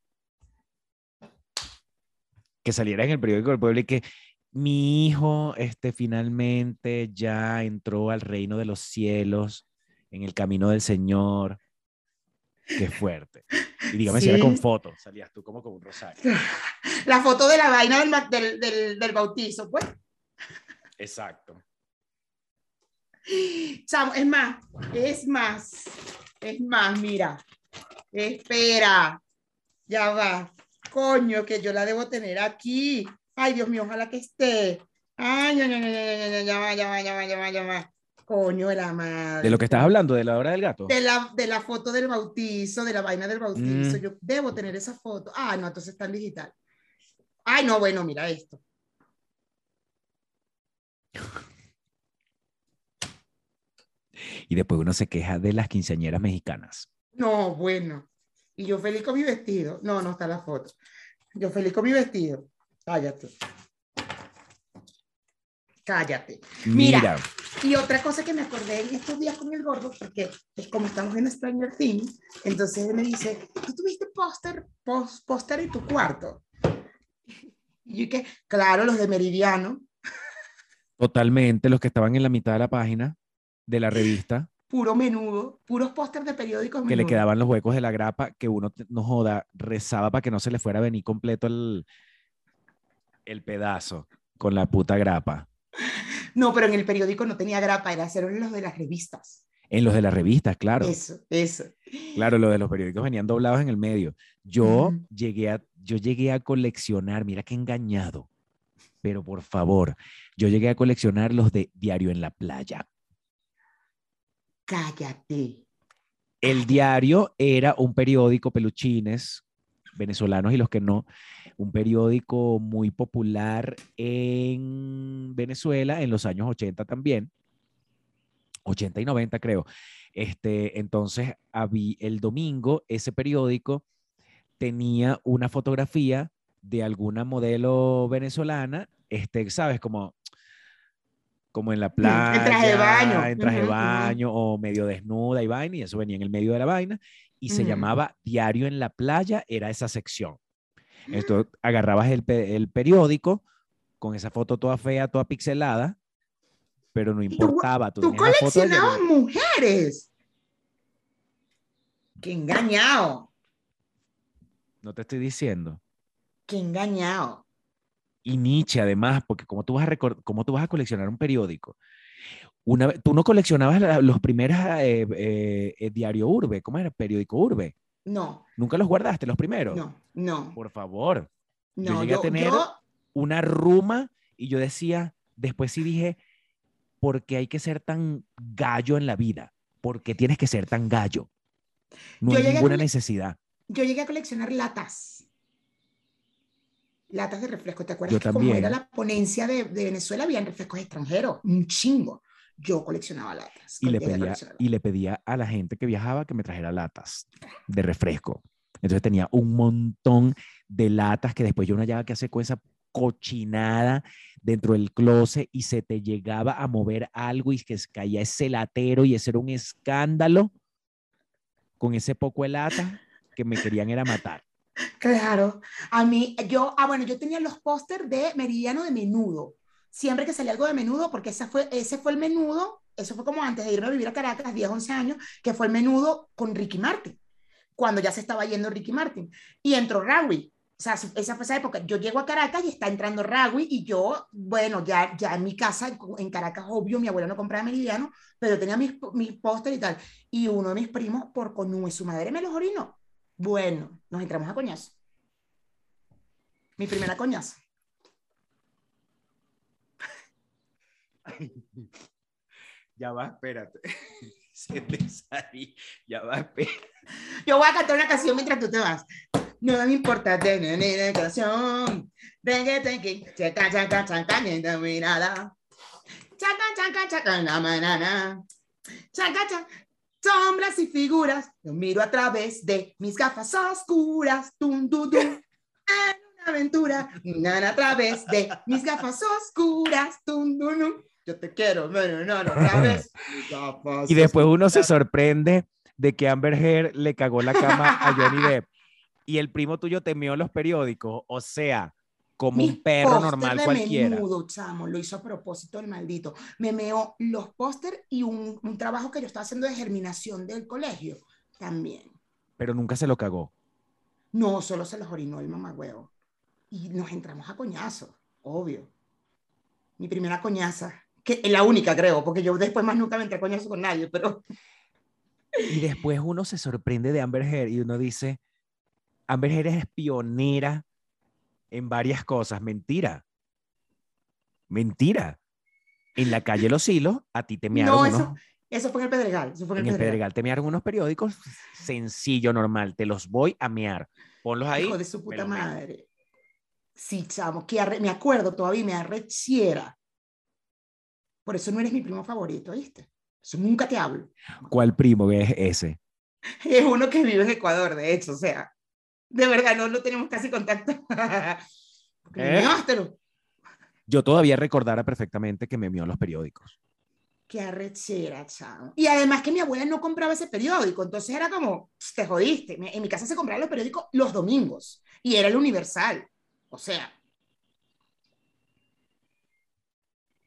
Que saliera en el periódico del pueblo y que mi hijo este, finalmente ya entró al reino de los cielos, en el camino del Señor. Qué fuerte. Y dígame si era con fotos, salías tú como con un rosario. (laughs) La foto de la vaina del, del, del, del bautizo, pues. Exacto. Chamo, es más, es más, es más, mira. Espera. Ya va. Coño, que yo la debo tener aquí. Ay, Dios mío, ojalá que esté. Ay, ya, ya, ya, ya, ya, ya va, ya va, ya va, ya va, ya va. Coño de la madre. De lo que estás hablando, de la hora del gato. De la, de la foto del bautizo, de la vaina del bautizo. Mm. Yo debo tener esa foto. Ah, no, entonces está en digital. Ay, no, bueno, mira esto. Y después uno se queja de las quinceañeras mexicanas. No, bueno. Y yo feliz con mi vestido. No, no está la foto. Yo feliz con mi vestido. Cállate. Cállate. Mira. Mira, Y otra cosa que me acordé en estos días con el gordo, porque es como estamos en Stranger Things, entonces él me dice, ¿tú tuviste póster pós- póster en tu cuarto? Y yo que, claro, los de Meridiano, totalmente los que estaban en la mitad de la página de la revista, puro menudo, puros pósters de periódicos que le quedaban los huecos de la grapa, que uno no joda, rezaba para que no se le fuera a venir completo el, el pedazo con la puta grapa. No, pero en el periódico no tenía grapa, era hacer los de las revistas. En los de las revistas, claro. Eso, eso. Claro, lo de los periódicos venían doblados en el medio. Yo llegué a, yo llegué a coleccionar, mira qué engañado, pero por favor, yo llegué a coleccionar los de Diario en la Playa. Cállate. El diario era un periódico, peluchines, venezolanos y los que no, un periódico muy popular en Venezuela en los años 80 también, 80 y 90 creo. Este, entonces, el domingo ese periódico tenía una fotografía de alguna modelo venezolana, este, ¿sabes? Como, como en la playa, en traje de baño. en traje de baño o medio desnuda y vaina, y eso venía en el medio de la vaina, y se llamaba Diario en la Playa, era esa sección. Esto, agarrabas el, el periódico con esa foto toda fea, toda pixelada, pero no importaba. Tú, Tú foto coleccionabas mujeres. Qué engañado. No te estoy diciendo. Qué engañado. Y Nietzsche, además, porque ¿cómo tú vas a, cómo tú vas a coleccionar un periódico? Una, tú no coleccionabas la- los primeros eh, eh, eh, Diario Urbe, ¿cómo era? Periódico Urbe. No, ¿Nunca los guardaste, los primeros? no, no. Por favor. yo no, llegué a tener- Una ruma y yo decía, después sí dije, ¿por qué hay que ser tan gallo en la vida? ¿Por qué tienes que ser tan gallo? No Yo hay a ninguna cole- necesidad. Yo llegué a coleccionar latas. Latas de refresco. ¿Te acuerdas Yo que como era también. la ponencia de, de Venezuela, habían refrescos extranjeros? Un chingo. Yo coleccionaba latas. y le, pedía, y le pedía a la gente que viajaba que me trajera latas de refresco. Entonces tenía un montón de latas que después yo no hallaba qué hacer con esa cochinada dentro del closet y se te llegaba a mover algo y que caía ese latero y ese era un escándalo con ese poco de lata que me querían era matar. Claro, a mí, yo, ah, bueno, yo tenía los pósters de Meridiano de Menudo. Siempre que salía algo de Menudo, porque esa fue, ese fue el Menudo, eso fue como antes de irme a vivir a Caracas, 10, 11 años, que fue el Menudo con Ricky Martin, cuando ya se estaba yendo Ricky Martin. Y entró Rawi. O sea, esa fue esa época. Yo llego a Caracas y está entrando Rawi y yo, bueno, ya, ya en mi casa, en Caracas, obvio, mi abuela no compraba Meridiano, pero tenía mis, mis pósteres y tal. Y uno de mis primos, por conú y su madre, me los orinó. Bueno, nos entramos a coñazo. Mi primera coñazo. (laughs) Ya va, espérate. (laughs) Se te salió. Ya va, espérate. Yo voy a cantar una canción mientras tú te vas. No me importa tener ni canción. Tengo, tengo, chaca, chaca, chaca, mirada. Chaca, chaca, chaca, la manana. Chaca, chaca. Sombras y figuras, lo miro a través de mis gafas oscuras. Tum, tum, tum. En una aventura, nana a través de mis gafas oscuras. Tum, tum, tum. Yo te quiero, pero no, no, otra (laughs) Y después uno se sorprende de que Amber Heard le cagó la cama a Johnny Depp. Y el primo tuyo temió los periódicos. O sea, como Mis un perro normal de cualquiera. Menudo, chamo, lo hizo a propósito el maldito. Me meó los póster y un, un trabajo que yo estaba haciendo de germinación del colegio también. Pero nunca se lo cagó. No, solo se los orinó el mamagüevo. Y nos entramos a coñazo, obvio. Mi primera coñaza, que es la única creo, porque yo después más nunca me entré a coñazo con nadie, pero Y después uno se sorprende de Amber Heard y uno dice, Amber Heard es pionera en varias cosas. Mentira. Mentira. En la calle Los Hilos, a ti te mearon no, unos, eso, eso fue en el Pedregal. Eso fue en en el Pedregal. Pedregal te mearon unos periódicos sencillo, normal. Te los voy a mear. Ponlos ahí. Hijo de su puta madre. Sí, chamo, que arre- me acuerdo todavía, me arrechiera. Por eso no eres mi primo favorito, ¿viste? Eso nunca te hablo. ¿Cuál primo es ese? (laughs) Es uno que vive en Ecuador, de hecho, o sea, de verdad, no, no tenemos casi contacto. (laughs) ¿Eh? Yo todavía recordara perfectamente que me mió los periódicos. Qué arrechera, chamo. Y además que mi abuela no compraba ese periódico, entonces era como, te jodiste. En mi casa se compraban los periódicos los domingos y era el Universal. O sea.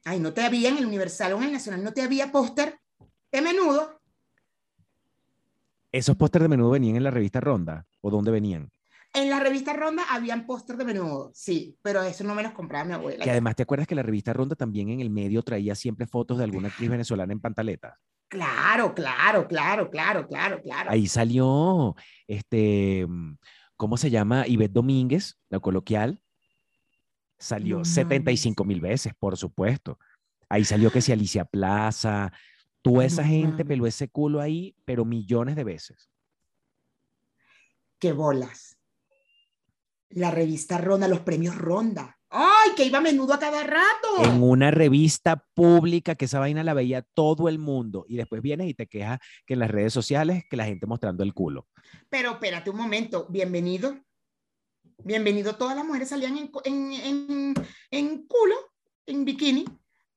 Ay, no te había en el Universal o en el Nacional, no te había póster de menudo. ¿Esos pósters de menudo venían en la revista Ronda? ¿O dónde venían? En la revista Ronda habían póster de menudo, sí, pero eso no me los compraba mi abuela. Que además, ¿te acuerdas que la revista Ronda también en el medio traía siempre fotos de alguna actriz venezolana en pantaletas? Claro, claro, claro, claro, claro, claro. Ahí salió, este, mm, ¿cómo se llama? Ivette Domínguez, la coloquial. Salió No 75 mil veces, por supuesto. Ahí salió que si Alicia Plaza, toda esa No gente peló ese culo ahí, pero millones de veces. Qué bolas. La revista Ronda, los premios Ronda. ¡Ay, que iba a menudo a cada rato! En una revista pública que esa vaina la veía todo el mundo y después vienes y te quejas que en las redes sociales que la gente mostrando el culo. Pero espérate un momento, bienvenido. Bienvenido, todas las mujeres salían en, en, en, en culo, en bikini,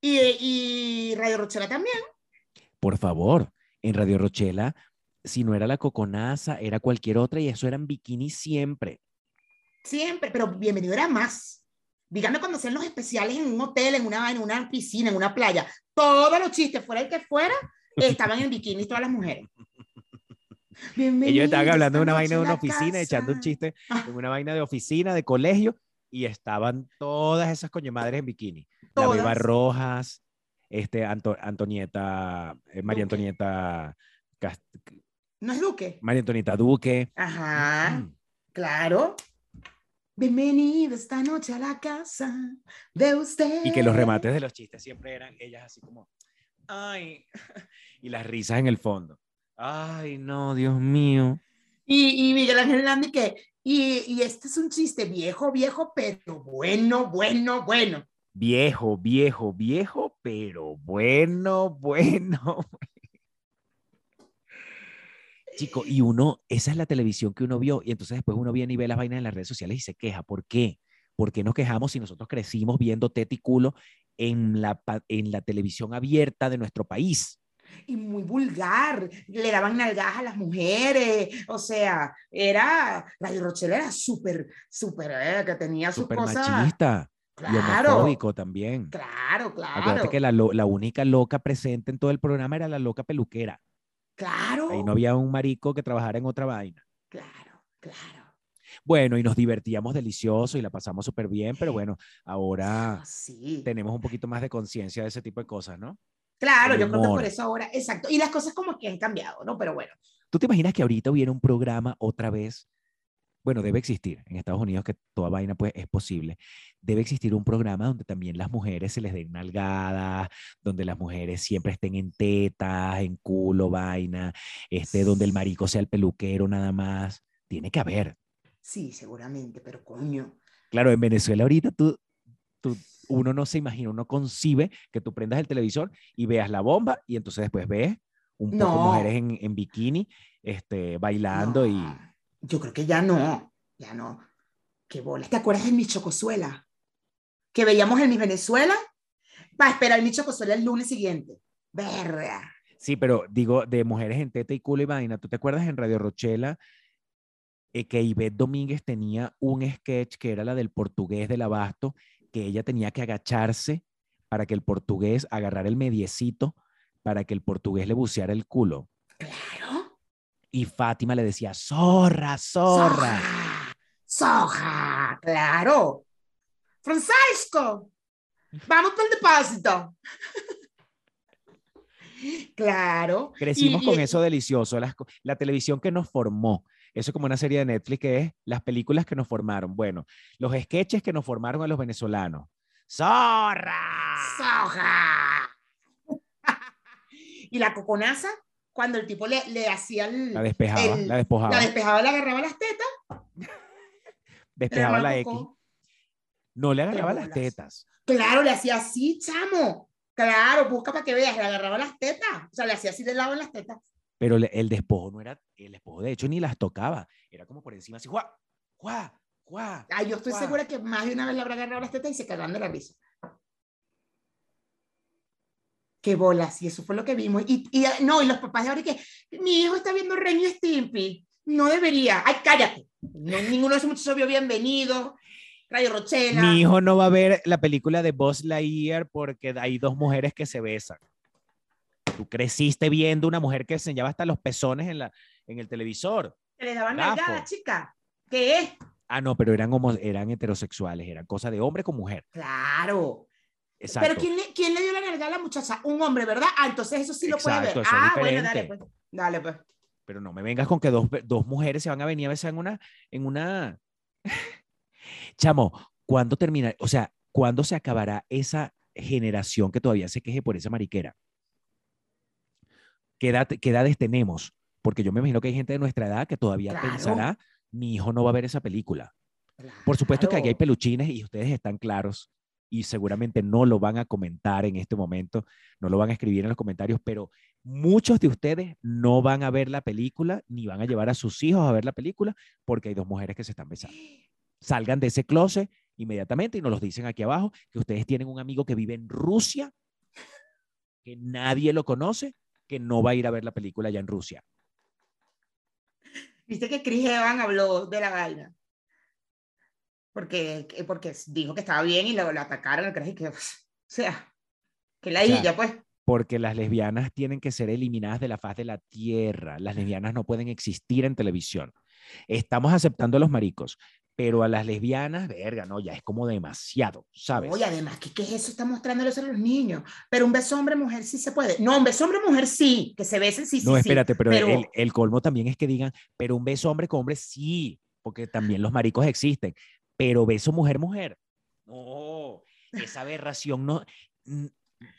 y, y Radio Rochela también. Por favor, en Radio Rochela, si no era la coconaza, era cualquier otra y eso eran bikinis siempre. Siempre, pero bienvenido era más. Dígame cuando hacían los especiales en un hotel, en una en una piscina, en una playa. Todos los chistes, fuera el que fuera, estaban en bikini todas las mujeres. (laughs) Ellos estaban Bienvenido hablando de una vaina de una oficina, echando un casa. chiste Ah. en una vaina de oficina, de colegio, y estaban todas esas coño madres en bikini. La Beba Todas. Rojas, este, Anto- Antonieta, eh, María Duque. Antonieta, ¿No es Duque? María Antonieta Duque. Ajá. Mm. Claro. Bienvenido esta noche a la casa de usted. Y que los remates de los chistes siempre eran ellas así como, ay, (laughs) y las risas en el fondo. Ay, no, Dios mío. Y, y Miguel Ángel Hernández que, y, y este es un chiste viejo, viejo, pero bueno, bueno, bueno. Viejo, viejo, viejo, pero bueno, (laughs) bueno. Chico, y uno, esa es la televisión que uno vio, y entonces después uno viene y ve las vainas en las redes sociales y se queja. ¿Por qué? ¿Por qué nos quejamos si nosotros crecimos viendo teta y culo en la, en la televisión abierta de nuestro país? Y muy vulgar, le daban nalgadas a las mujeres, o sea, era, Radio Rochela era súper, súper, eh, que tenía sus Súper cosas. machista y Claro, homofóbico también. claro, Acuérdate claro, que la, la única loca presente en todo el programa era la loca peluquera. claro, Ahí no había un marico que trabajara en otra vaina. claro, claro. Bueno, y nos divertíamos delicioso y la pasamos súper bien, pero bueno, ahora Ah, sí. tenemos un poquito más de conciencia de ese tipo de cosas, ¿no? Claro, el yo creo que por eso ahora, exacto. Y las cosas como que han cambiado, ¿no? Pero bueno, ¿Tú te imaginas que ahorita hubiera un programa otra vez? Bueno, debe existir. En Estados Unidos que toda vaina pues es posible. Debe existir un programa donde también las mujeres se les den nalgadas, donde las mujeres siempre estén en tetas, en culo, vaina, este, donde el marico sea el peluquero nada más. Tiene que haber. sí, seguramente, pero coño. Claro, en Venezuela ahorita tú, tú- uno no se imagina, uno concibe que tú prendas el televisor y veas la bomba y entonces después ves un poco mujeres en, en bikini este, bailando y Yo creo que ya no, ya no. Qué bolas. ¿Te acuerdas de mi Chocosuela? Que veíamos en mi Venezuela para esperar mi Chocosuela el lunes siguiente. Verga. sí, pero digo de mujeres en teta y culo y vaina. ¿Tú te acuerdas en Radio Rochela eh, que Ivette Domínguez tenía un sketch que era la del portugués del abasto, que ella tenía que agacharse para que el portugués agarrara el mediecito para que el portugués le buceara el culo? Claro. Y Fátima le decía, zorra, zorra. Soja. Claro. Francisco. Vamos para el depósito. (laughs) Claro. Crecimos Y- con y- eso delicioso, la televisión que nos formó. Eso es como una serie de Netflix que es las películas que nos formaron. Bueno, los sketches que nos formaron a los venezolanos. ¡Zorra! Soja. (laughs) y la coconaza, cuando el tipo le, le hacía el, La despejaba, el- la despojaba, la despejaba, le agarraba las tetas. (laughs) despejaba la X. No le agarraba las tetas. Claro, le hacía así, chamo. Claro, busca para que veas, le agarraba las tetas. O sea, le hacía así de lado en las tetas. Pero le- el despojo no era, el despojo de hecho ni las tocaba. Era como por encima así, ¡juá! ¡juá! ¡juá! Ay, yo estoy Guau. segura que más de una vez le habrá agarrado las tetas y se cagaron de la risa. Qué bolas, y eso fue lo que vimos. Y, y no, y los papás de ahora que mi hijo está viendo Ren y Stimpy. No debería. Ay, cállate. No, ninguno de esos muchachos vio bienvenido. Radio Rochela. Mi hijo no va a ver la película de Buzz Lightyear porque hay dos mujeres que se besan. Tú creciste viendo una mujer que enseñaba hasta los pezones en, la, en el televisor. Que le daban Gafo. nalgada, chica. ¿Qué es? Ah, no, pero eran, homo- eran heterosexuales, eran cosas de hombre con mujer. Claro. Exacto. Pero ¿quién le, quién le dio la nalga a la muchacha? Un hombre, ¿verdad? Ah, entonces eso sí lo puede ver. Exacto, eso es Ah, bueno, dale diferente. pues. Dale pues. Pero no me vengas con que dos, dos mujeres se van a venir a besar en una, en una. (laughs) Chamo, ¿cuándo termina? O sea, ¿cuándo se acabará esa generación que todavía se queje por esa mariquera? ¿Qué, edad- qué edades tenemos? Porque yo me imagino que hay gente de nuestra edad que todavía Claro. pensará, mi hijo no va a ver esa película. Por supuesto que aquí hay Claro. peluchines y ustedes están claros y seguramente no lo van a comentar en este momento, no lo van a escribir en los comentarios, pero muchos de ustedes no van a ver la película ni van a llevar a sus hijos a ver la película porque hay dos mujeres que se están besando. Salgan de ese closet inmediatamente y nos los dicen aquí abajo que ustedes tienen un amigo que vive en Rusia, que nadie lo conoce, que no va a ir a ver la película allá en Rusia. Viste que Chris Evans habló de la vaina. Porque, que- porque dijo que estaba bien y lo, lo atacaron. Y que, (laughs) o sea, que la sea, illa, pues. porque las lesbianas tienen que ser eliminadas de la faz de la tierra. Las lesbianas no pueden existir en televisión. Estamos aceptando a los maricos, pero a las lesbianas, verga, no, ya es como demasiado, ¿sabes? Oye, además, ¿qué, ¿qué es eso? Está mostrándole eso a los niños. Pero un beso hombre-mujer sí se puede. No, un beso hombre-mujer sí. Que se besen sí, sí, no, sí. espérate, pero, pero- El, el colmo también es que digan, pero un beso hombre con hombre sí, porque también los maricos existen, pero beso mujer-mujer. No, esa aberración no.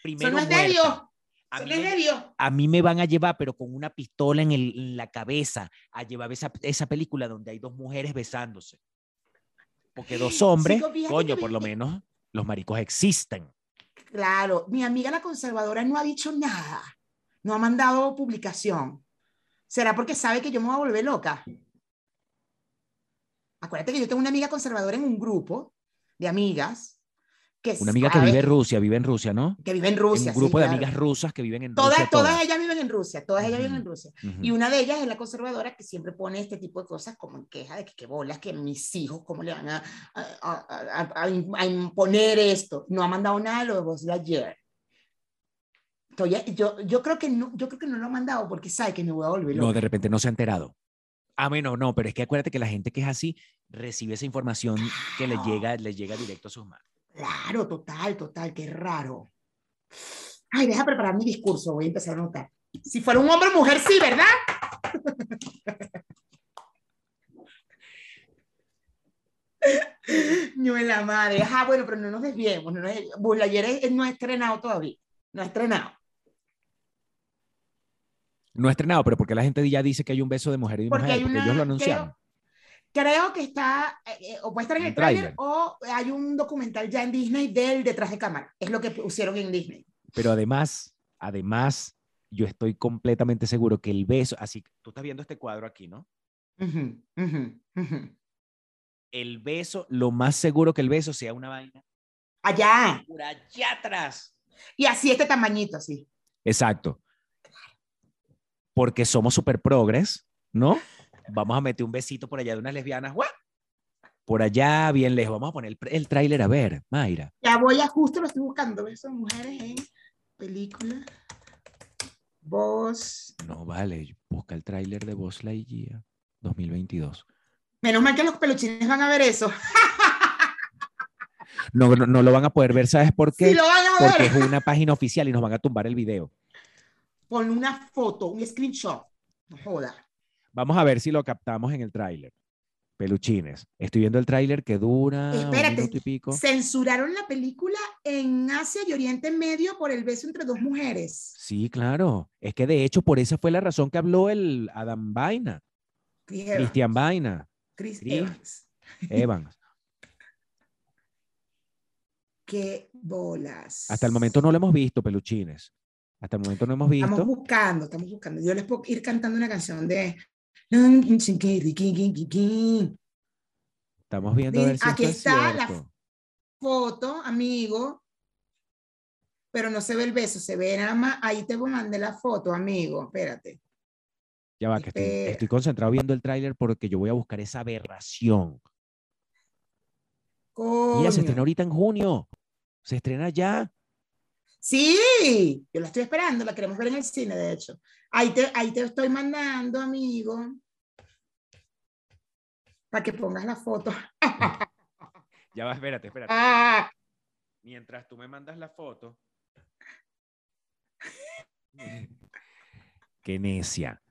Primero, Eso no es de. Dios. A mí me- de Dios. a mí me van a llevar, pero con una pistola en, el- en la cabeza, a llevar esa, esa película donde hay dos mujeres besándose. Porque dos hombres, coño, por lo menos los maricos existen. Claro, mi amiga la conservadora no ha dicho nada. No ha mandado publicación. ¿Será porque sabe que yo me voy a volver loca? Acuérdate que yo tengo una amiga conservadora en un grupo de amigas. Que Una amiga que vive en Rusia, vive en Rusia, ¿no? que vive en En Rusia. un grupo sí, de claro. amigas rusas que viven en Todas, Rusia. todas ellas viven en Rusia, todas ellas viven Ujú. en Rusia. Ujú. Y una de ellas es la conservadora que siempre pone este tipo de cosas como en queja de que qué bolas, que mis hijos, cómo le van a, a, a- a- a im- a imponer esto. No ha mandado nada de lo de ayer. Estoy- yo, yo, creo que no, yo creo que no lo ha mandado porque sabe que me voy a volver No, de repente no se ha enterado. Ah, bueno, no, pero es que acuérdate que la gente que es así recibe esa información que le llega, le llega directo a sus manos. Claro, total, total, qué raro. Ay, deja preparar mi discurso, voy a empezar a anotar. Si fuera un hombre o mujer, sí, ¿verdad? (laughs) No en la madre. Ah, bueno, pero no nos desviemos. No nos no ha estrenado todavía. No ha estrenado. No estrenado, pero porque la gente ya dice que hay un beso de mujer y de Porque mujer, hay porque ellos lo anunciaron. Creo que está, eh, eh, o puede estar en Un el tráiler o hay un documental ya en Disney del detrás de cámara. Es lo que pusieron en Disney. Pero además, además, yo estoy completamente seguro que el beso, así, tú estás viendo este cuadro aquí, ¿no? Ujú, ujú, ujú. El beso, lo más seguro que el beso sea una vaina Allá. por allá atrás. Y así este tamañito, así. Exacto. Porque somos super progres, ¿no? Vamos a meter un besito por allá de unas lesbianas. ¡guau! Por allá, bien lejos. Vamos a poner el, el tráiler a ver, Mayra. Ya voy a justo lo estoy buscando. De mujeres en película. Voz. No, vale. Busca el tráiler de Buzz Lightyear 2022. Menos mal que los peluchines van a ver eso. No, no, no lo van a poder ver, ¿sabes por qué? Sí, lo van a Porque es una página oficial y nos van a tumbar el video. Pon una foto, un screenshot. No joda. Vamos a ver si lo captamos en el tráiler. Peluchines. Estoy viendo el tráiler que dura un Espérate, minuto y pico. Censuraron la película en Asia y Oriente Medio por el beso entre dos mujeres. Sí, claro. Es que de hecho por esa fue la razón que habló el Adam Vaina. Christian Vaina, Chris Chris. Evans. Evans. (laughs) Qué bolas. Hasta el momento no lo hemos visto, peluchines. Hasta el momento no hemos Estamos visto. buscando, estamos buscando. Yo les puedo ir cantando una canción de. Estamos viendo a ver si Aquí está la. Foto, amigo. Pero no se ve el beso, se ve nada más. Ahí te mandé la foto, amigo. Espérate. Ya va, que estoy, concentrado viendo el tráiler porque yo voy a buscar esa aberración. Mira, se Coño. estrena ahorita en junio. Se estrena ya. Sí, yo la estoy esperando, la queremos ver en el cine, de hecho. Ahí te, ahí te estoy mandando, amigo, para que pongas la foto. (laughs) Ya va, espérate, espérate. Ah, mientras tú me mandas la foto. (laughs) Qué necia.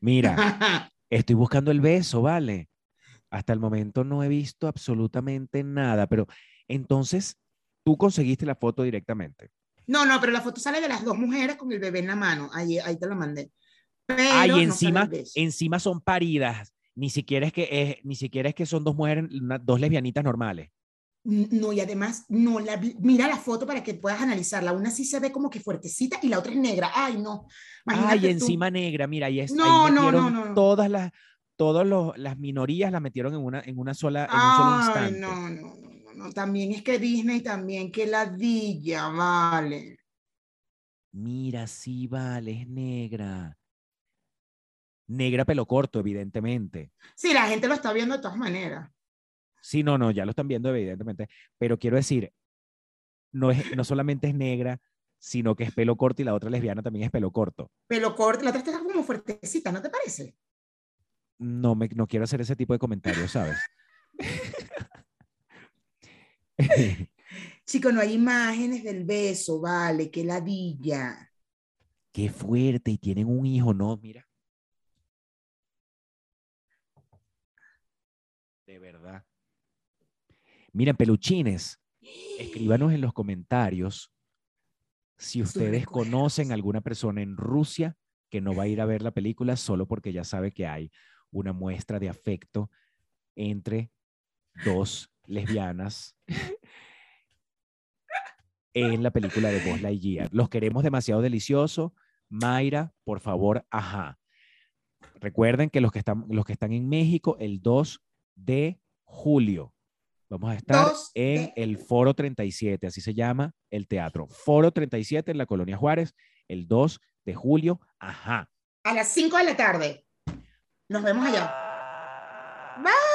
Mira, (laughs) estoy buscando el beso, ¿vale? Hasta el momento no he visto absolutamente nada, pero entonces tú conseguiste la foto directamente. No, no, pero la foto sale de las dos mujeres con el bebé en la mano. Ahí, ahí te la mandé. Pero Ay, no encima, encima son paridas. Ni siquiera es que es, ni siquiera es que son dos mujeres, una- dos lesbianitas normales. No, y además, no, la, mira la foto para que puedas analizarla. Una sí se ve como que fuertecita y la otra es negra. Ay, no. Imagínate Ay, tú. encima negra, mira, ahí, es, ahí No, no, no, no. todas las, todas los- las minorías las metieron en una, en una sola, en un solo Ay, instante. no, no, no. También es que Disney también, que ladilla, vale. Mira, sí, vale, es negra. Negra pelo corto, evidentemente. Sí, la gente lo está viendo de todas maneras. Sí, no, no, ya lo están viendo, evidentemente. Pero quiero decir, no, es, no solamente es negra, sino que es pelo corto y la otra lesbiana también es pelo corto. Pelo corto, la otra está como fuertecita, ¿no te parece? No, me, no quiero hacer ese tipo de comentarios, ¿sabes? (laughs) Chico, no hay imágenes del beso, vale, que ladilla. Qué fuerte, y tienen un hijo, ¿no? Mira. De verdad. Miren, peluchines, (gasps) escríbanos en los comentarios si ustedes conocen alguna persona en Rusia que no va a ir a ver la película solo porque ya sabe que hay una muestra de afecto entre dos lesbianas en la película de Buzz Lightyear. Los queremos demasiado delicioso. Mayra, por favor, ajá. Recuerden que los que están, los que están en México, el 2 de julio, vamos a estar 2 en de- el Foro 37, así se llama el teatro. Foro 37 en la Colonia Juárez, el 2 de julio, ajá. A las 5 de la tarde. Nos vemos allá. Bye.